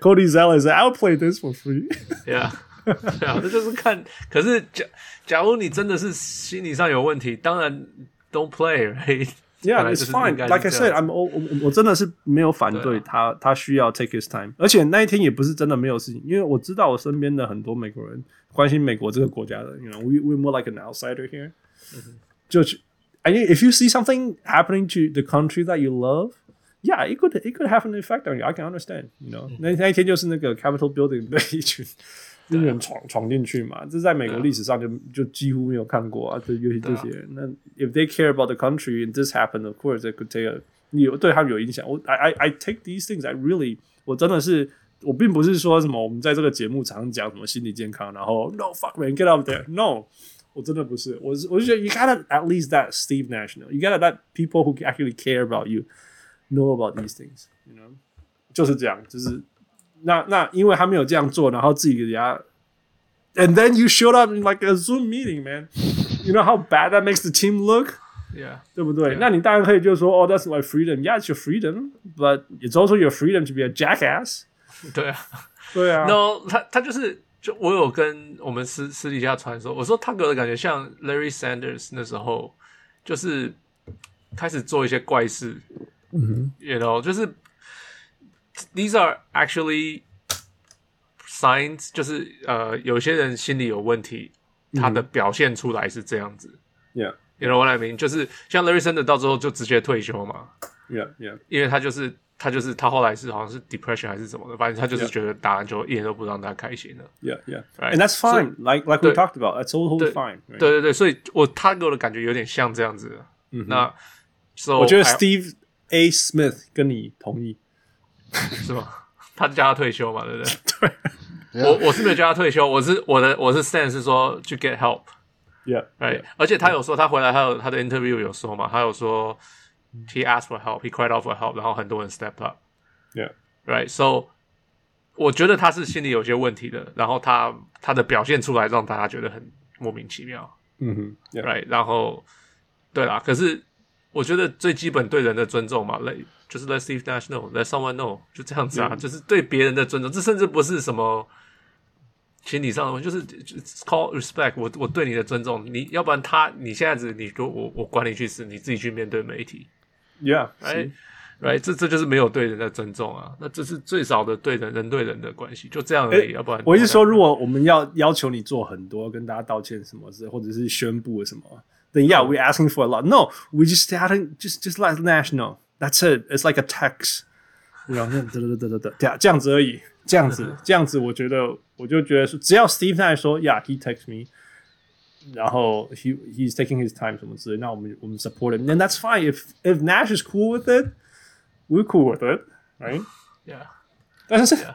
Cody Zeller said, "I'll play this for free." Yeah，对啊，这就是看。可是假假如你真的是心理上有问题，当然 don't play, right? Yeah, it's fine. Like I said, I'm 我我我真的是没有反对他，啊、他需要 take his time。而且那一天也不是真的没有事情，因为我知道我身边的很多美国人关心美国这个国家的。You know, we we're more like an outsider here、嗯。就 I mean, if you see something happening to the country that you love, yeah, it could it could have an effect on you. I can understand. You know，、嗯、那那一天就是那个 Capitol Building 被一群。 军人闯闯进去嘛，这在美国历史上就就几乎没有看过啊。这尤其这些人，那 if they care about the country and this happened, of course they could take a 有对他们有影响。我 I I I take these things. I really 我真的是我并不是说什么我们在这个节目常讲什么心理健康，然后 no fuck man get out there. No，我真的不是。我是我就觉得 you gotta at least that Steve Nash know. You gotta let people who actually care about you know about these things. You know，就是这样，就是。 那那因为他没有这样做，然后自己给人家，and then you showed up in like a Zoom meeting, man. You know how bad that makes the team look? Yeah，对不对？Yeah. 那你当然可以就说，哦、oh,，That's my freedom. Yeah, it's your freedom, but it's also your freedom to be a jackass. 对啊，对啊。No，他他就是 就我有跟我们私私底下传说，我说他给我的感觉像 Larry Sanders 那时候，就是开始做一些怪事，嗯哼，you know，就是 these are actually signs，就是呃，有些人心里有问题，他的表现出来是这样子，yeah，you know what I mean，就是像 Larry Sanders 到最后就直接退休嘛，yeah yeah，因为他就是。他就是他后来是好像是 depression 还是什么的，反正他就是觉得打篮球一点都不让他开心了。Yeah, yeah, right. and that's fine. Like like we talked about, that's all fine. 对对对，所以我他给我的感觉有点像这样子。嗯，那 so 我觉得 Steve A. Smith 跟你同意 [LAUGHS] 是吗？他叫他退休嘛，对不对？[LAUGHS] 对。我我是没有叫他退休，我是我的我是 stance 是说去 get help。Yeah, right. 而且他有说他回来，他有他的 interview 有说嘛，他有说。He asked for help. He cried out for help. 然后很多人 step up. Yeah. Right. So 我觉得他是心里有些问题的。然后他他的表现出来让大家觉得很莫名其妙。嗯哼。Right. 然后对啦，可是我觉得最基本对人的尊重嘛就是 Let Steve Nash know. Let someone know. 就这样子啊.就是对别人的尊重。这甚至不是什么心理上的就是 call respect 我。我我对你的尊重，你要不然他你现在子你说我我管你去死，你自己去面对媒体。Yeah, right, right，这这就是没有对人的尊重啊！那这是最少的对人人对人的关系，就这样而已。欸、要不然，我是说，如果我们要要求你做很多，跟大家道歉什么事，或者是宣布什么，then yeah, we're asking for a lot. No, we just starting just just like national. That's it. It's like a text. 然后嘚嘚嘚嘚嘚嘚，这样子而已，这样子，这样子，我觉得，我就觉得说，只要 Steve [LAUGHS] 在说，Yeah, he text me. 然后 he he's taking his time 什么之类，那我们我们 support him，then that's fine. If if Nash is cool with it, we're cool with it, right? Yeah. 但是 yeah.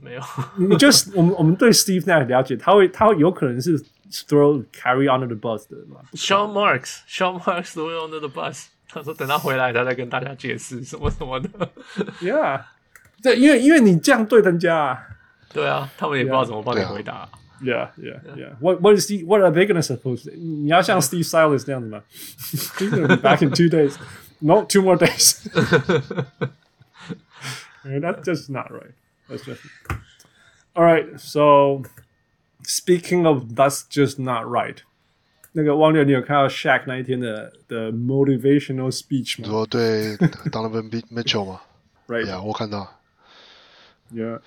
没有，你就是我们我们对 Steve [LAUGHS] Nash 了解，他会他会有可能是 throw carry under the bus 的嘛？Sean Marks, Sean Marks throw under the bus。 他说等他回来，他再跟大家解释什么什么的。Yeah，对，因为因为你这样对人家啊，对啊，他们也不知道怎么帮你回答。Yeah. Yeah, yeah, yeah. What what is the what are they gonna suppose? 你要像 Steve Silas 那样子吗？He's gonna be back in two days. No, two more days. [LAUGHS] That's just not right. That's just all right. So speaking of that's just not right. 那个汪六，你有看到 Shaq 那一天的的 motivational speech 吗？你说对 Donovan Mitchell 吗？Right. Yeah，我看到。Yeah.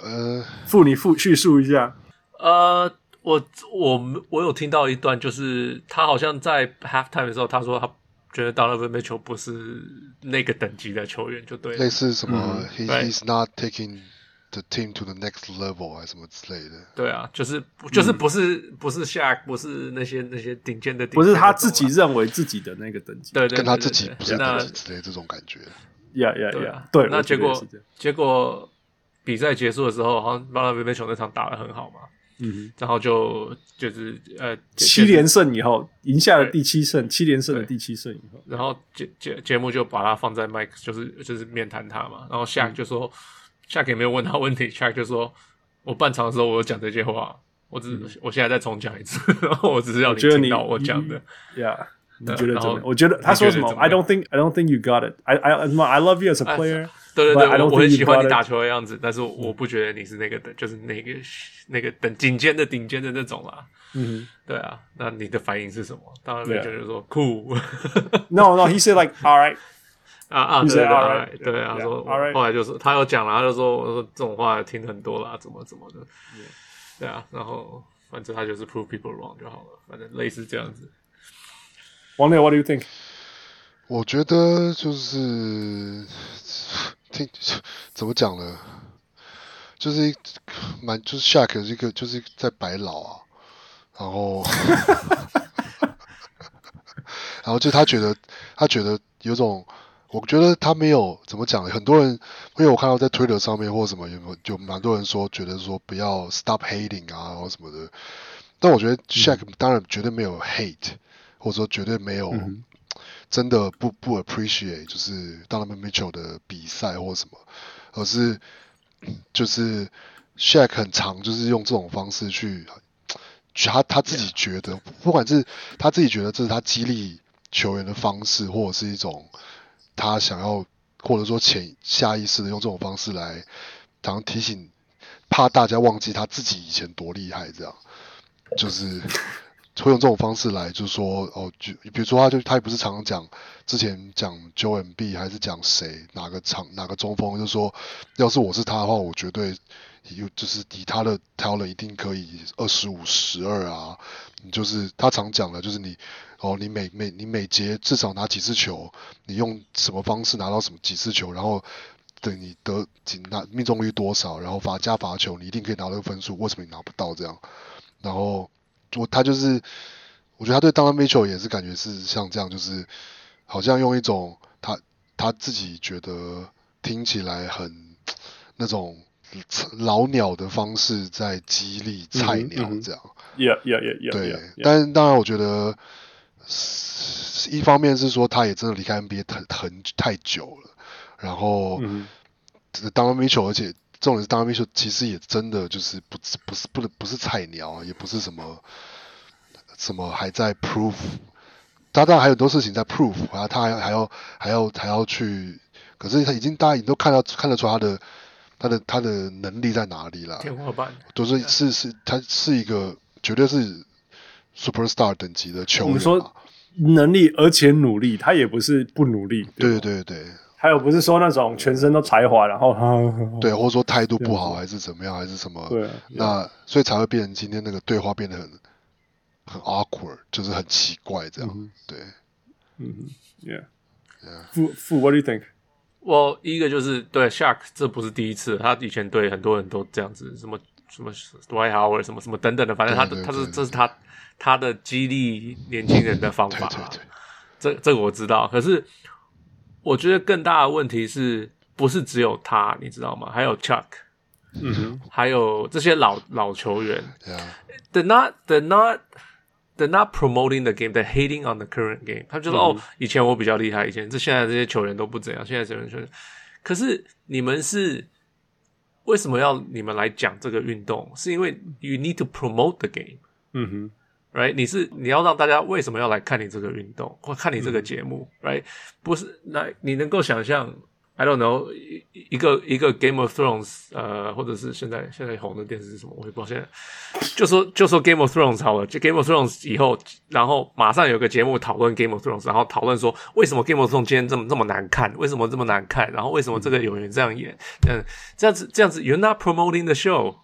呃，复你复叙述一下。呃，我我我有听到一段，就是他好像在 halftime 的时候，他说他觉得 Donovan Mitchell 不是那个等级的球员，就对，类似什么、嗯、he he's not taking the team to the next level 还是什么之类的。对啊，就是就是不是、嗯、不是 Shaq，不是那些那些顶尖的顶尖，不是他自己认为自己的那个等级，对，对，对，对，对，跟他自己不是等级之类这种感觉。Yeah yeah yeah，对，那结果结果比赛结束的时候，好像 Donovan Mitchell 那场打得很好嘛。嗯，然后就就是呃七连胜以后赢下了第七胜，七连胜的第七胜以后，然后节节节目就把他放在麦克，就是就是面谈他嘛。然后 Shaq 就说，Shaq 也没有问他问题，Chuck 就说，我半场的时候我有讲这些话，我只是我现在再重讲一次，然后我只是要你听到我讲的，Yeah，你觉得真的？我觉得他说什么？I don't think I don't think you got it. I I I love you as a player. 对对对，我我很喜欢你打球的样子，但是我不觉得你是那个的，就是那个那个等顶尖的顶尖的那种啦。嗯，对啊，那你的反应是什么？当然没觉得说 cool。No no，he said like all right。啊啊，对 right，对啊，说后来就是他有讲了，他就说我说这种话听很多啦，怎么怎么的。对啊，然后反正他就是 prove people wrong 就好了，反正类似这样子。王磊，What do you think？我觉得就是。听怎么讲呢？就是蛮就是 Shaq 一个就是在白老啊，然后 [LAUGHS] 然后就他觉得他觉得有种，我觉得他没有怎么讲，很多人因为我看到在 Twitter 上面或什么有没有就蛮多人说觉得说不要 stop hating 啊或什么的，但我觉得 Shaq 当然绝对没有 hate，或者说绝对没有。嗯真的不不 appreciate 就是 Donovan Mitchell 的比赛或什么，而是就是 Shaq 很常就是用这种方式去，他他自己觉得，不管是他自己觉得这是他激励球员的方式，或者是一种他想要或者说潜下意识的用这种方式来，常提醒怕大家忘记他自己以前多厉害，这样。就是会用这种方式来，就是说哦，就比如说他就他也不是常常讲，之前讲 Joel Embiid 还是讲谁哪个场哪个中锋，就说要是我是他的话，我绝对有就是以他的 talent 一定可以二十五十二啊，你就是他常讲的，就是你哦，你每每你每节至少拿几次球，你用什么方式拿到什么几次球，然后。对你得仅拿命中率多少，然后罚加罚球，你一定可以拿到分数。为什么你拿不到这样？然后我他就是，我觉得他对 Donovan Mitchell 也是感觉是像这样，就是好像用一种他他自己觉得听起来很那种老鸟的方式在激励菜鸟这样。Yeah, yeah, yeah, yeah. 对，但当然我觉得一方面是说他也真的离开 NBA 很很太久了。然后，这个 Donovan Mitchell，而且重点是 Donovan Mitchell 其实也真的就是不不是不能不是菜鸟，也不是什么什么还在 prove，他当然还有很多事情在 prove，然后他还还要还要还要去，可是他已经大家已经都看到看得出他的他的他的能力在哪里了，天花板，都是是是他是一个绝对是 superstar 等级的球员，你说能力而且努力，他也不是不努力，对对对。还有不是说那种全身都才华，然后 [LAUGHS] 对，或者说态度不好，还是怎么样，还是什么？对，那所以才会变成今天那个对话变得很很 awkward，就是很奇怪这样。对，嗯，Yeah，Yeah。富富，What do you think？我一个就是对 Shark，这不是第一次，他以前对很多人都这样子，什么什么 Dwight Howard，什么什么等等的，反正他的他是这是他他的激励年轻人的方法。对对对，这这个我知道，可是。我觉得更大的问题是不是只有他，你知道吗？还有 Chuck，嗯哼，还有这些老老球员，they're not they're not they're not promoting the game, they're hating on the current game。他就说、嗯、哦，以前我比较厉害，以前这现在这些球员都不怎样，现在这些球员。可是你们是为什么要你们来讲这个运动？是因为 you need to promote the game。嗯哼。Right，你是你要让大家为什么要来看你这个运动或看你这个节目，嗯？Right，不是那你能够想象？I don't know，一一个一个 Game of Thrones，呃，或者是现在现在红的电视是什么？我也不知道。现在就说就说 Game of Thrones 好了，就 Game of Thrones 以后，然后马上有个节目讨论 Game of Thrones，然后讨论说为什么 Game of Thrones 今天这么这么难看？为什么这么难看？然后为什么这个演员这样演？嗯，这样子这样子，You're not promoting the show，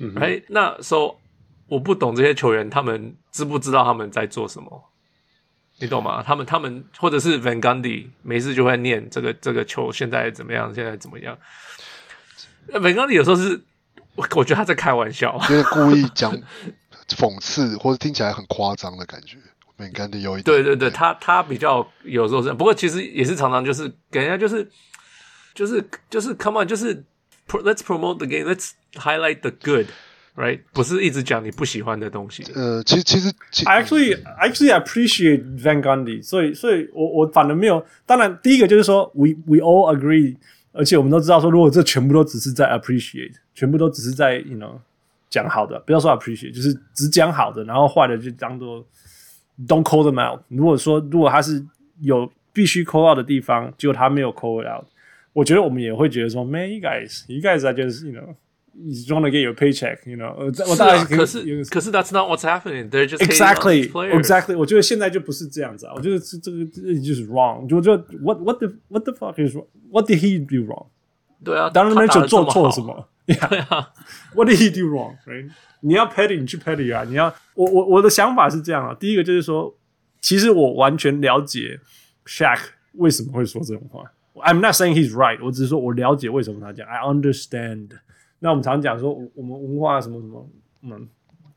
嗯，Right？那 So。我不懂这些球员，他们知不知道他们在做什么？你懂吗？他们他们或者是 Van Gundy 没事就会念这个这个球现在怎么样？现在怎么样？Van Gundy 有时候是，我我觉得他在开玩笑，就是故意 [LAUGHS] 讲讽刺或者听起来很夸张的感觉。Van Gundy 有一点，对对对，他他比较有时候是，不过其实也是常常就是给人家就是就是就是 Come on，就是 Let's promote the game，Let's highlight the good。Right，不是一直讲你不喜欢的东西。呃，其实其实，I actually I actually appreciate Van Gundy，所以所以我我反而没有。当然，第一个就是说，we we all agree，而且我们都知道说，如果这全部都只是在 appreciate，全部都只是在 you know 讲好的，不要说 appreciate，就是只讲好的，然后坏的就当做 don't call them out。如果说如果他是有必须 call out 的地方，结果他没有 call it out，我觉得我们也会觉得说，man，you guys，you guys are just you know。你 trying to get your paycheck，you know？我大概可是可是 that's not what's happening. They're just exactly exactly. 我觉得现在就不是这样子啊。我觉得这这个这就是 wrong。我觉得 what what the what the fuck is wrong? What did he do wrong？对啊，当然没有做错什么。对[LAUGHS] 啊，What did he do wrong? Right？你要 petty，你去 petty 啊。你要我我我的想法是这样啊。第一个就是说，其实我完全了解 Shaq 为什么会说这种话。I'm not saying he's right，我只是说我了解为什么他讲。I understand。 那我们常讲说，我们文化什么什么，嗯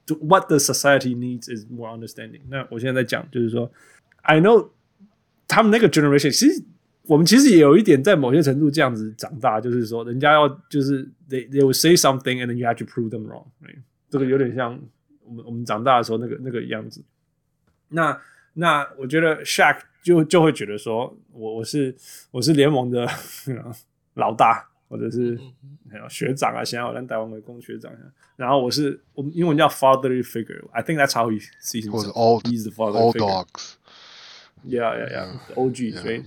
就，what the society needs is more understanding。那我现在在讲，就是说，I know 他们那个 generation，其实我们其实也有一点在某些程度这样子长大，就是说，人家要就是 they they will say something and then you have to prove them wrong。这个有点像我们我们长大的时候那个那个样子。那那我觉得 Shaq 就就会觉得说我我是我是联盟的老大。或者是还有学长啊，想要让台湾为公学长。然后我是我们英文叫 fatherly figure。I think that's how he sees himself. 或者 old, he's the father old dogs. Yeah, yeah, yeah. OG，所以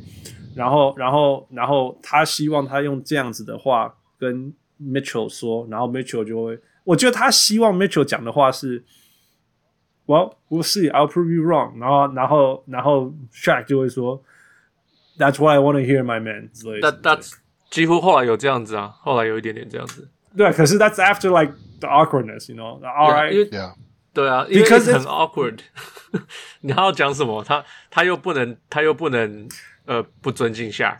然后然后然后他希望他用这样子的话跟 Mitchell 说，然后 Mitchell 就会，我觉得他希望 Mitchell 讲的话是，Well, we'll see, I'll prove you wrong。然后，然后，然后 Shaq 就会说，That's what I want to hear, my man。之类的。That That's 几乎后来有这样子啊，后来有一点点这样子。对，可是 That's after like the awkwardness, you know? All right, yeah. 对啊，因为很 awkward。你要讲什么？他他又不能，他又不能，呃，不尊敬 Shark，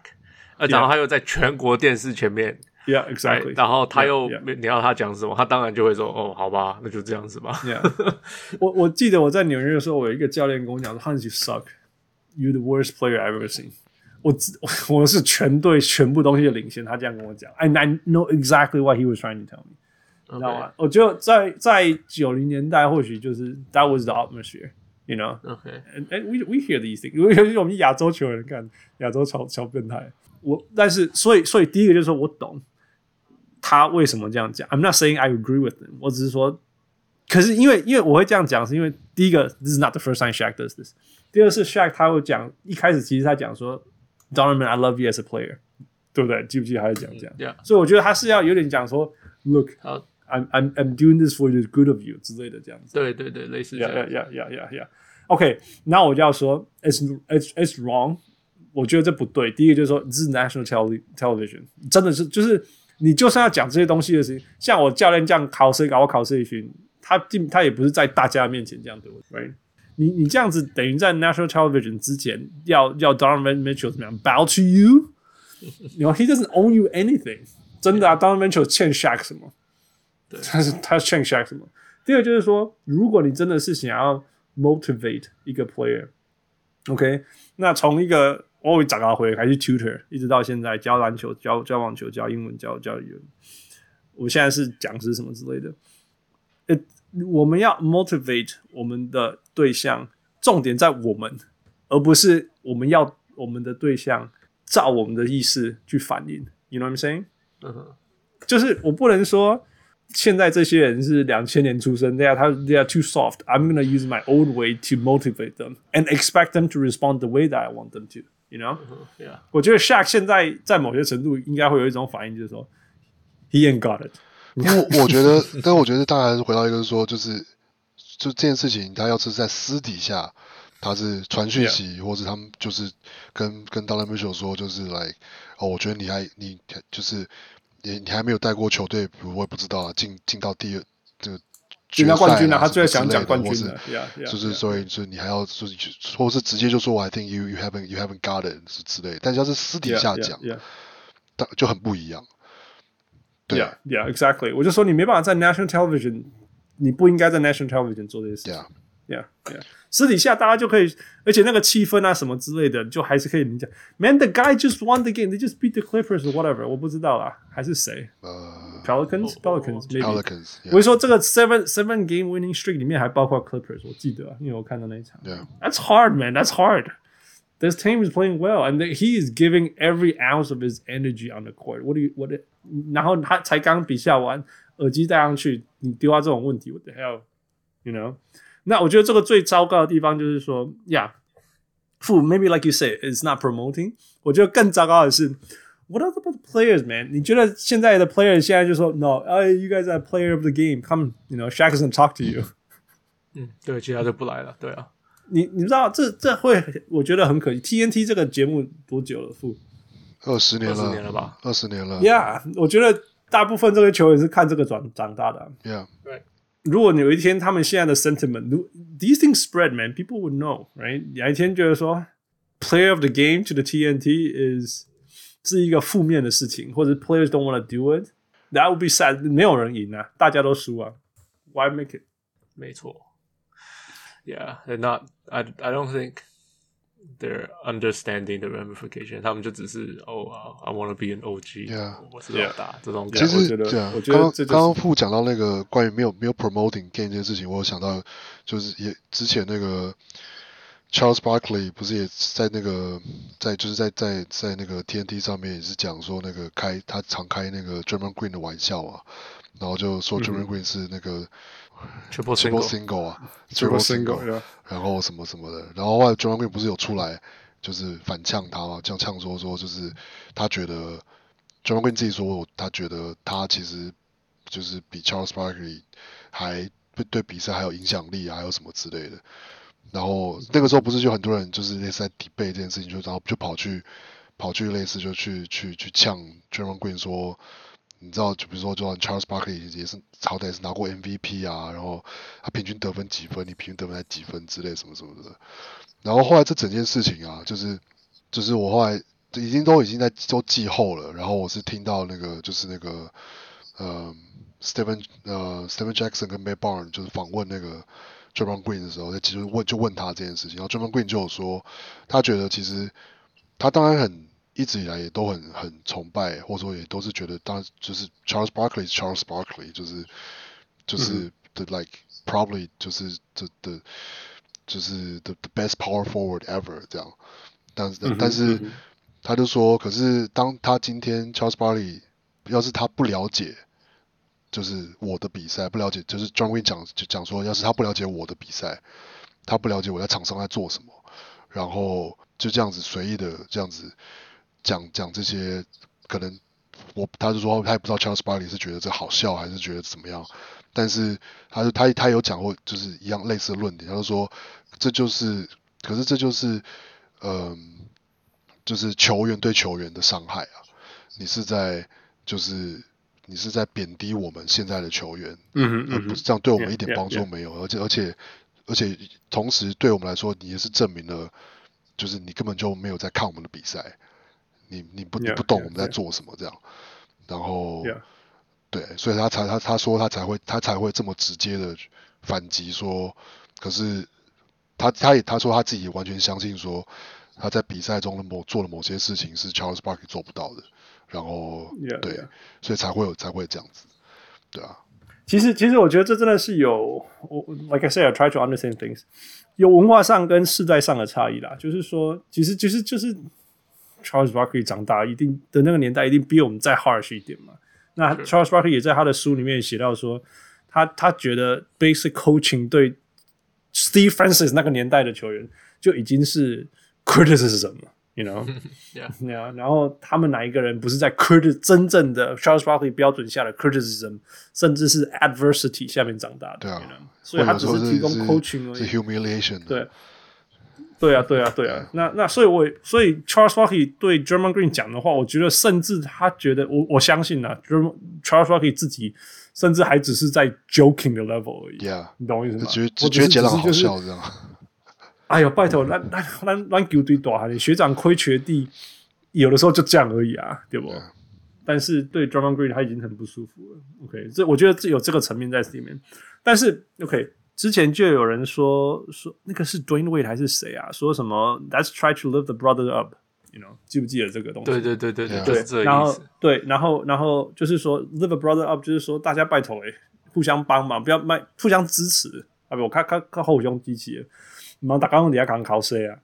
呃，然后他又在全国电视前面，Yeah, exactly。然后他又你要他讲什么，他当然就会说，哦，好吧，那就这样子吧。Yeah，我我记得我在纽约的时候，我有一个教练跟我讲说，Hans, you suck. You're the worst player I've ever seen. 我我是全队全部东西的领先，他这样跟我讲。And I know exactly what he was trying to tell me. 你知道吗？我觉得在在九零年代，或许就是 That was the atmosphere，you know？Okay，and and we we hear these things，因为我们亚洲球人看亚洲超超变态。我但是所以所以第一个就是说我懂他为什么这样讲。I'm not saying I agree with them，我只是说，可是因为因为我会这样讲，是因为第一个 This is not the first time Shaq does this。第二是 Shaq 他会讲一开始其实他讲说 Donovan，I love you as a player，对不对？记不记得还是讲这样？Yeah。所以我觉得他是要有点讲说，Look。I'm I'm I'm doing this for the good of you 之类的这样子。对对对，类似这样。Yeah yeah yeah yeah yeah. OK，那我就要说，it's it's it's wrong。我觉得这不对。第一个就是说，这是 national television，真的是就是你就算要讲这些东西的事情，像我教练这样考试搞我考试一训，他进他也不是在大家面前这样对我，right？ 你你这样子等于在 national television 之前要要 Donovan Mitchell 怎么样 bow to you？You know he doesn't own you anything。真的啊，Donovan Mitchell 欠 Shaq 什么？他是他是 change Shaq 什么？第二就是说，如果你真的是想要 motivate 一个 player，OK，那从一个我长大回还是 tutor，一直到现在教篮球、教教网球、教英文、教教语文，我现在是讲师什么之类的。呃，我们要 motivate 我们的对象，重点在我们，而不是我们要我们的对象照我们的意思去反应。You know what I'm saying？嗯哼，就是我不能说。现在这些人是两千年出生，对啊，他 they are too soft. I'm gonna use my old way to motivate them and expect them to respond the way that I want them to. You know? Yeah. 我觉得 Shaq 现在在某些程度应该会有一种反应，就是说 He ain't got it。 因为我觉得，但我觉得大家还是回到一个是说，就是就这件事情，他要是在私底下，他是传讯息，或者他们就是跟跟 Donovan Mitchell 说，就是来哦，我觉得你还你就是。你你还没有带过球队，我也不知道啊。进进到第二这个决赛冠军啊，他最想讲冠军的，就是所以就你还要说，或者是直接就说我，I think you you haven't you haven't got it 是之类。但是要是私底下讲，但就很不一样。对呀，Yeah，exactly。我就说你没办法在 national television，你不应该在 national television 做这些事情。Yeah, yeah. 私底下大家就可以，而且那个气氛啊什么之类的，就还是可以理解。Man, the guy just won the game. They just beat the Clippers or whatever. 我不知道啊，还是谁？呃、uh,，Pelicans, Pelicans, maybe. Pelicans. Yeah. 我就说这个 seven seven game winning streak 里面还包括 Clippers，我记得，因为我看到那一场。Yeah. That's hard, man. That's hard. This team is playing well, and he is giving every ounce of his energy on the court. What do you what? 然后他才刚比赛完，耳机戴上去，你丢他这种问题，What the hell? You know? 那我觉得这个最糟糕的地方就是说，Yeah，fool maybe like you say it's not promoting。我觉得更糟糕的是，What about the players, man？你觉得现在的 players 现在就说，No，you guys are player of the game，come，you know，Shaq is gonna talk to you。嗯，对，其他就不来了，对啊。 你你知道这这会，我觉得很可惜。TNT 这个节目多久了，fool？二十年了，二十年了吧？二十年了。Yeah，我觉得大部分这个球员是看这个长长大的。Yeah，对。如果有一天他们现在的 sentiment，these things spread, man, people would know, right？有一天觉得说，player of the game to the TNT is 是一个负面的事情，或者 players don't want to do it，that would be sad。没有人赢啊，大家都输啊，why make it？没错，yeah, they're not. I I don't think. They're understanding the ramification，他们就只是哦啊，I want to be an OG，我是老大这种。其实对啊，刚刚刚刚副讲到那个关于没有没有 promoting game 这件事情，我有想到就是也之前那个 Charles Barkley 不是也在那个在就是在在在那个 TNT 上面也是讲说那个开他常开那个 Draymond Green 的玩笑啊，然后就说 Draymond Green 是那个。Triple single 啊，Triple single，然后什么什么的，然后后来 Draymond Green 不是有出来，就是反呛他嘛，这样呛说说就是他觉得 Draymond Green 自己说，他觉得他其实就是比 Charles Barkley 还对比赛还有影响力啊，还有什么之类的。然后那个时候不是就很多人就是类似在 debate 这件事情，就然后就跑去跑去类似就去去去呛 Draymond Green 说，你知道就比如说就像 Charles Barkley 也是好歹也是拿过 MVP 啊，然后他平均得分几分，你平均得分才几分之类什么什么的。然后后来这整件事情啊，就是就是我后来。已经都已经在都季后了，然后我是听到那个就是那个呃，Stephen 呃，Stephen Jackson 跟 May Barn 就是访问那个 Draymond Green 的时候，他其实问就问他这件事情，然后 Draymond Green 就有说，他觉得其实他当然很一直以来也都很很崇拜，或者说也都是觉得当然就是 Charles Barkley Charles Barkley 就是就是 the like probably 就是这的就是 the the best power forward ever 这样，但是但是。他就说，可是当他今天 Charles Barkley 要是他不了解，就是我的比赛不了解，就是 John 讲就讲说，要是他不了解我的比赛，他不了解我在场上在做什么，然后就这样子随意的这样子讲讲这些，可能我他就说他也不知道 Charles Barkley 是觉得这好笑还是觉得怎么样，但是他就他他有讲过就是一样类似的论点，他就说这就是，可是这就是嗯。呃就是球员对球员的伤害啊！你是在就是你是在贬低我们现在的球员，嗯嗯，而不是这样对我们一点帮助没有，而且而且而且同时对我们来说，你也是证明了，就是你根本就没有在看我们的比赛，你你不你不懂我们在做什么这样，然后对，所以他才他他说他才会他才会这么直接的反击说，可是他他也他说他自己完全相信说。他在比赛中的某做了某些事情是 Charles Barkley 做不到的，然后对.所以才会有才会这样子，对啊。其实其实我觉得这真的是有我 like I said I try to understand things 有文化上跟世代上的差异啦。就是说，其实其实就是 Charles Barkley 长大一定的那个年代一定比我们再 harsh 一点嘛。那 Charles Barkley 也在他的书里面写到说，他他觉得 basic coaching 对 Steve Francis 那个年代的球员就已经是。Criticism，you know，yeah，然后他们哪一个人不是在 critic 真正的 Charles Barkley 标准下的 criticism，甚至是 adversity 下面长大的，对啊，所以他只是提供 coaching 而已，是 humiliation，对，对啊，对啊，对啊，那那所以我所以 Charles Barkley 对 Draymond Green 讲的话，我觉得甚至他觉得我我相信啊，Charles Barkley 自己甚至还只是在 joking 的 level 而已，yeah，你懂我意思吗？只觉得觉得杰朗好笑这样。哎呦，拜托，咱咱咱咱球队大汉，学长亏学弟，有的时候就这样而已啊，对不？Yeah. 但是对 Draymond Green 他已经很不舒服了。OK，这我觉得这有这个层面在里面。但是 OK，之前就有人说说那个是 Dwyane Wade 还是谁啊？说什么 Let's try to lift the brother up，you know，记不记得这个东西？对对对对对。然后对，然后然后就是说 lift the brother up，就是说大家拜托诶，互相帮忙，不要卖，互相支持啊！不，我看看看后胸机器。忙打刚底下刚考谁啊？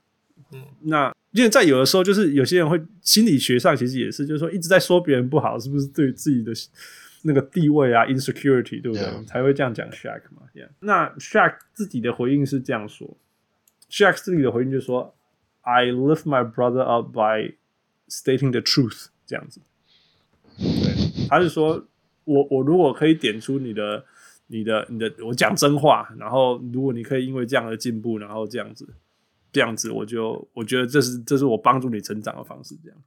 嗯，那因为在有的时候，就是有些人会心理学上其实也是，就是说一直在说别人不好，是不是对自己的那个地位啊，insecurity 对不对？Yeah. 才会这样讲 Shaq 嘛？Yeah. 那 Shaq 自己的回应是这样说，Shaq 自己的回应就是说，I lift my brother up by stating the truth，这样子。对，他是说我我如果可以点出你的。你的你的，我讲真话，然后如果你可以因为这样的进步，然后这样子，这样子，我就我觉得这是这是我帮助你成长的方式，这样。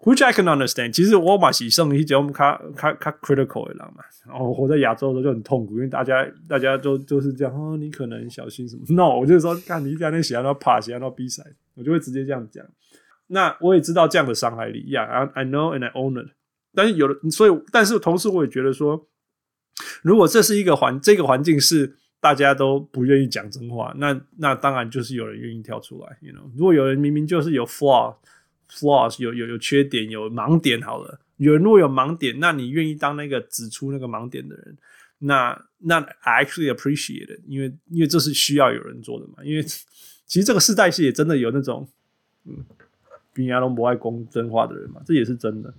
Which I can understand。其实我嘛是算一种卡卡卡 critical 的人嘛，然后活在亚洲的时候就很痛苦，因为大家大家都就是这样，哦，你可能小心什么？No，我就说，看你在那写到怕，写到比赛，我就会直接这样讲。那我也知道这样的伤害力，Yeah，I I know and I own it。但是有的，所以但是同时我也觉得说。如果这是一个环，这个环境是大家都不愿意讲真话，那那当然就是有人愿意跳出来，you know。如果有人明明就是有 flaw flaw，flaws 有有有缺点有盲点，好了，有人如果有盲点，那你愿意当那个指出那个盲点的人，那那 I actually appreciate it，因为因为这是需要有人做的嘛，因为其实这个世代是也真的有那种嗯，比亚龙不爱讲真话的人嘛，这也是真的。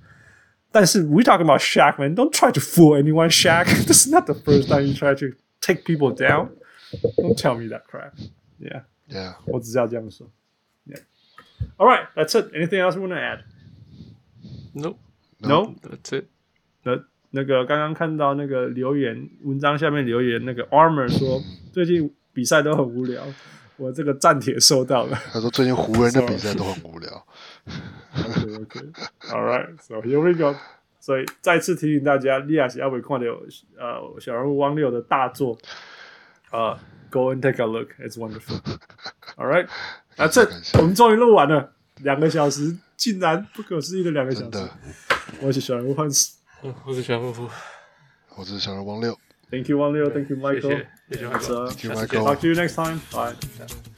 但是 we talking about Shaq, man. Don't try to fool anyone, Shaq. This is not the first time you try to take people down. Don't tell me that crap. Yeah. Yeah. 我只是要这样说。All right, that's it. Anything else you want to add? Nope. No，这那那个刚刚看到那个留言文章下面留言，那个 Armor 说最近比赛都很无聊，我这个战帖收到了。[LAUGHS] 他说最近湖人的比赛都很无聊。[LAUGHS] OK OK，All right，so here we go。所以再次提醒大家，利亚西亚伟矿的有呃小人物汪六的大作，呃 ，Go and take a look，it's wonderful。All [LAUGHS] right，那这我们终于录完了，两个小时，竟然不可思议的两个小时。我是小人物汉斯，我是小人物，我是小人物汪六。Thank you，汪六，Thank you，Michael。谢谢 Michael，Thank you Michael。Talk to you next time。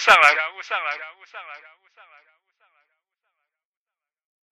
上来感悟上来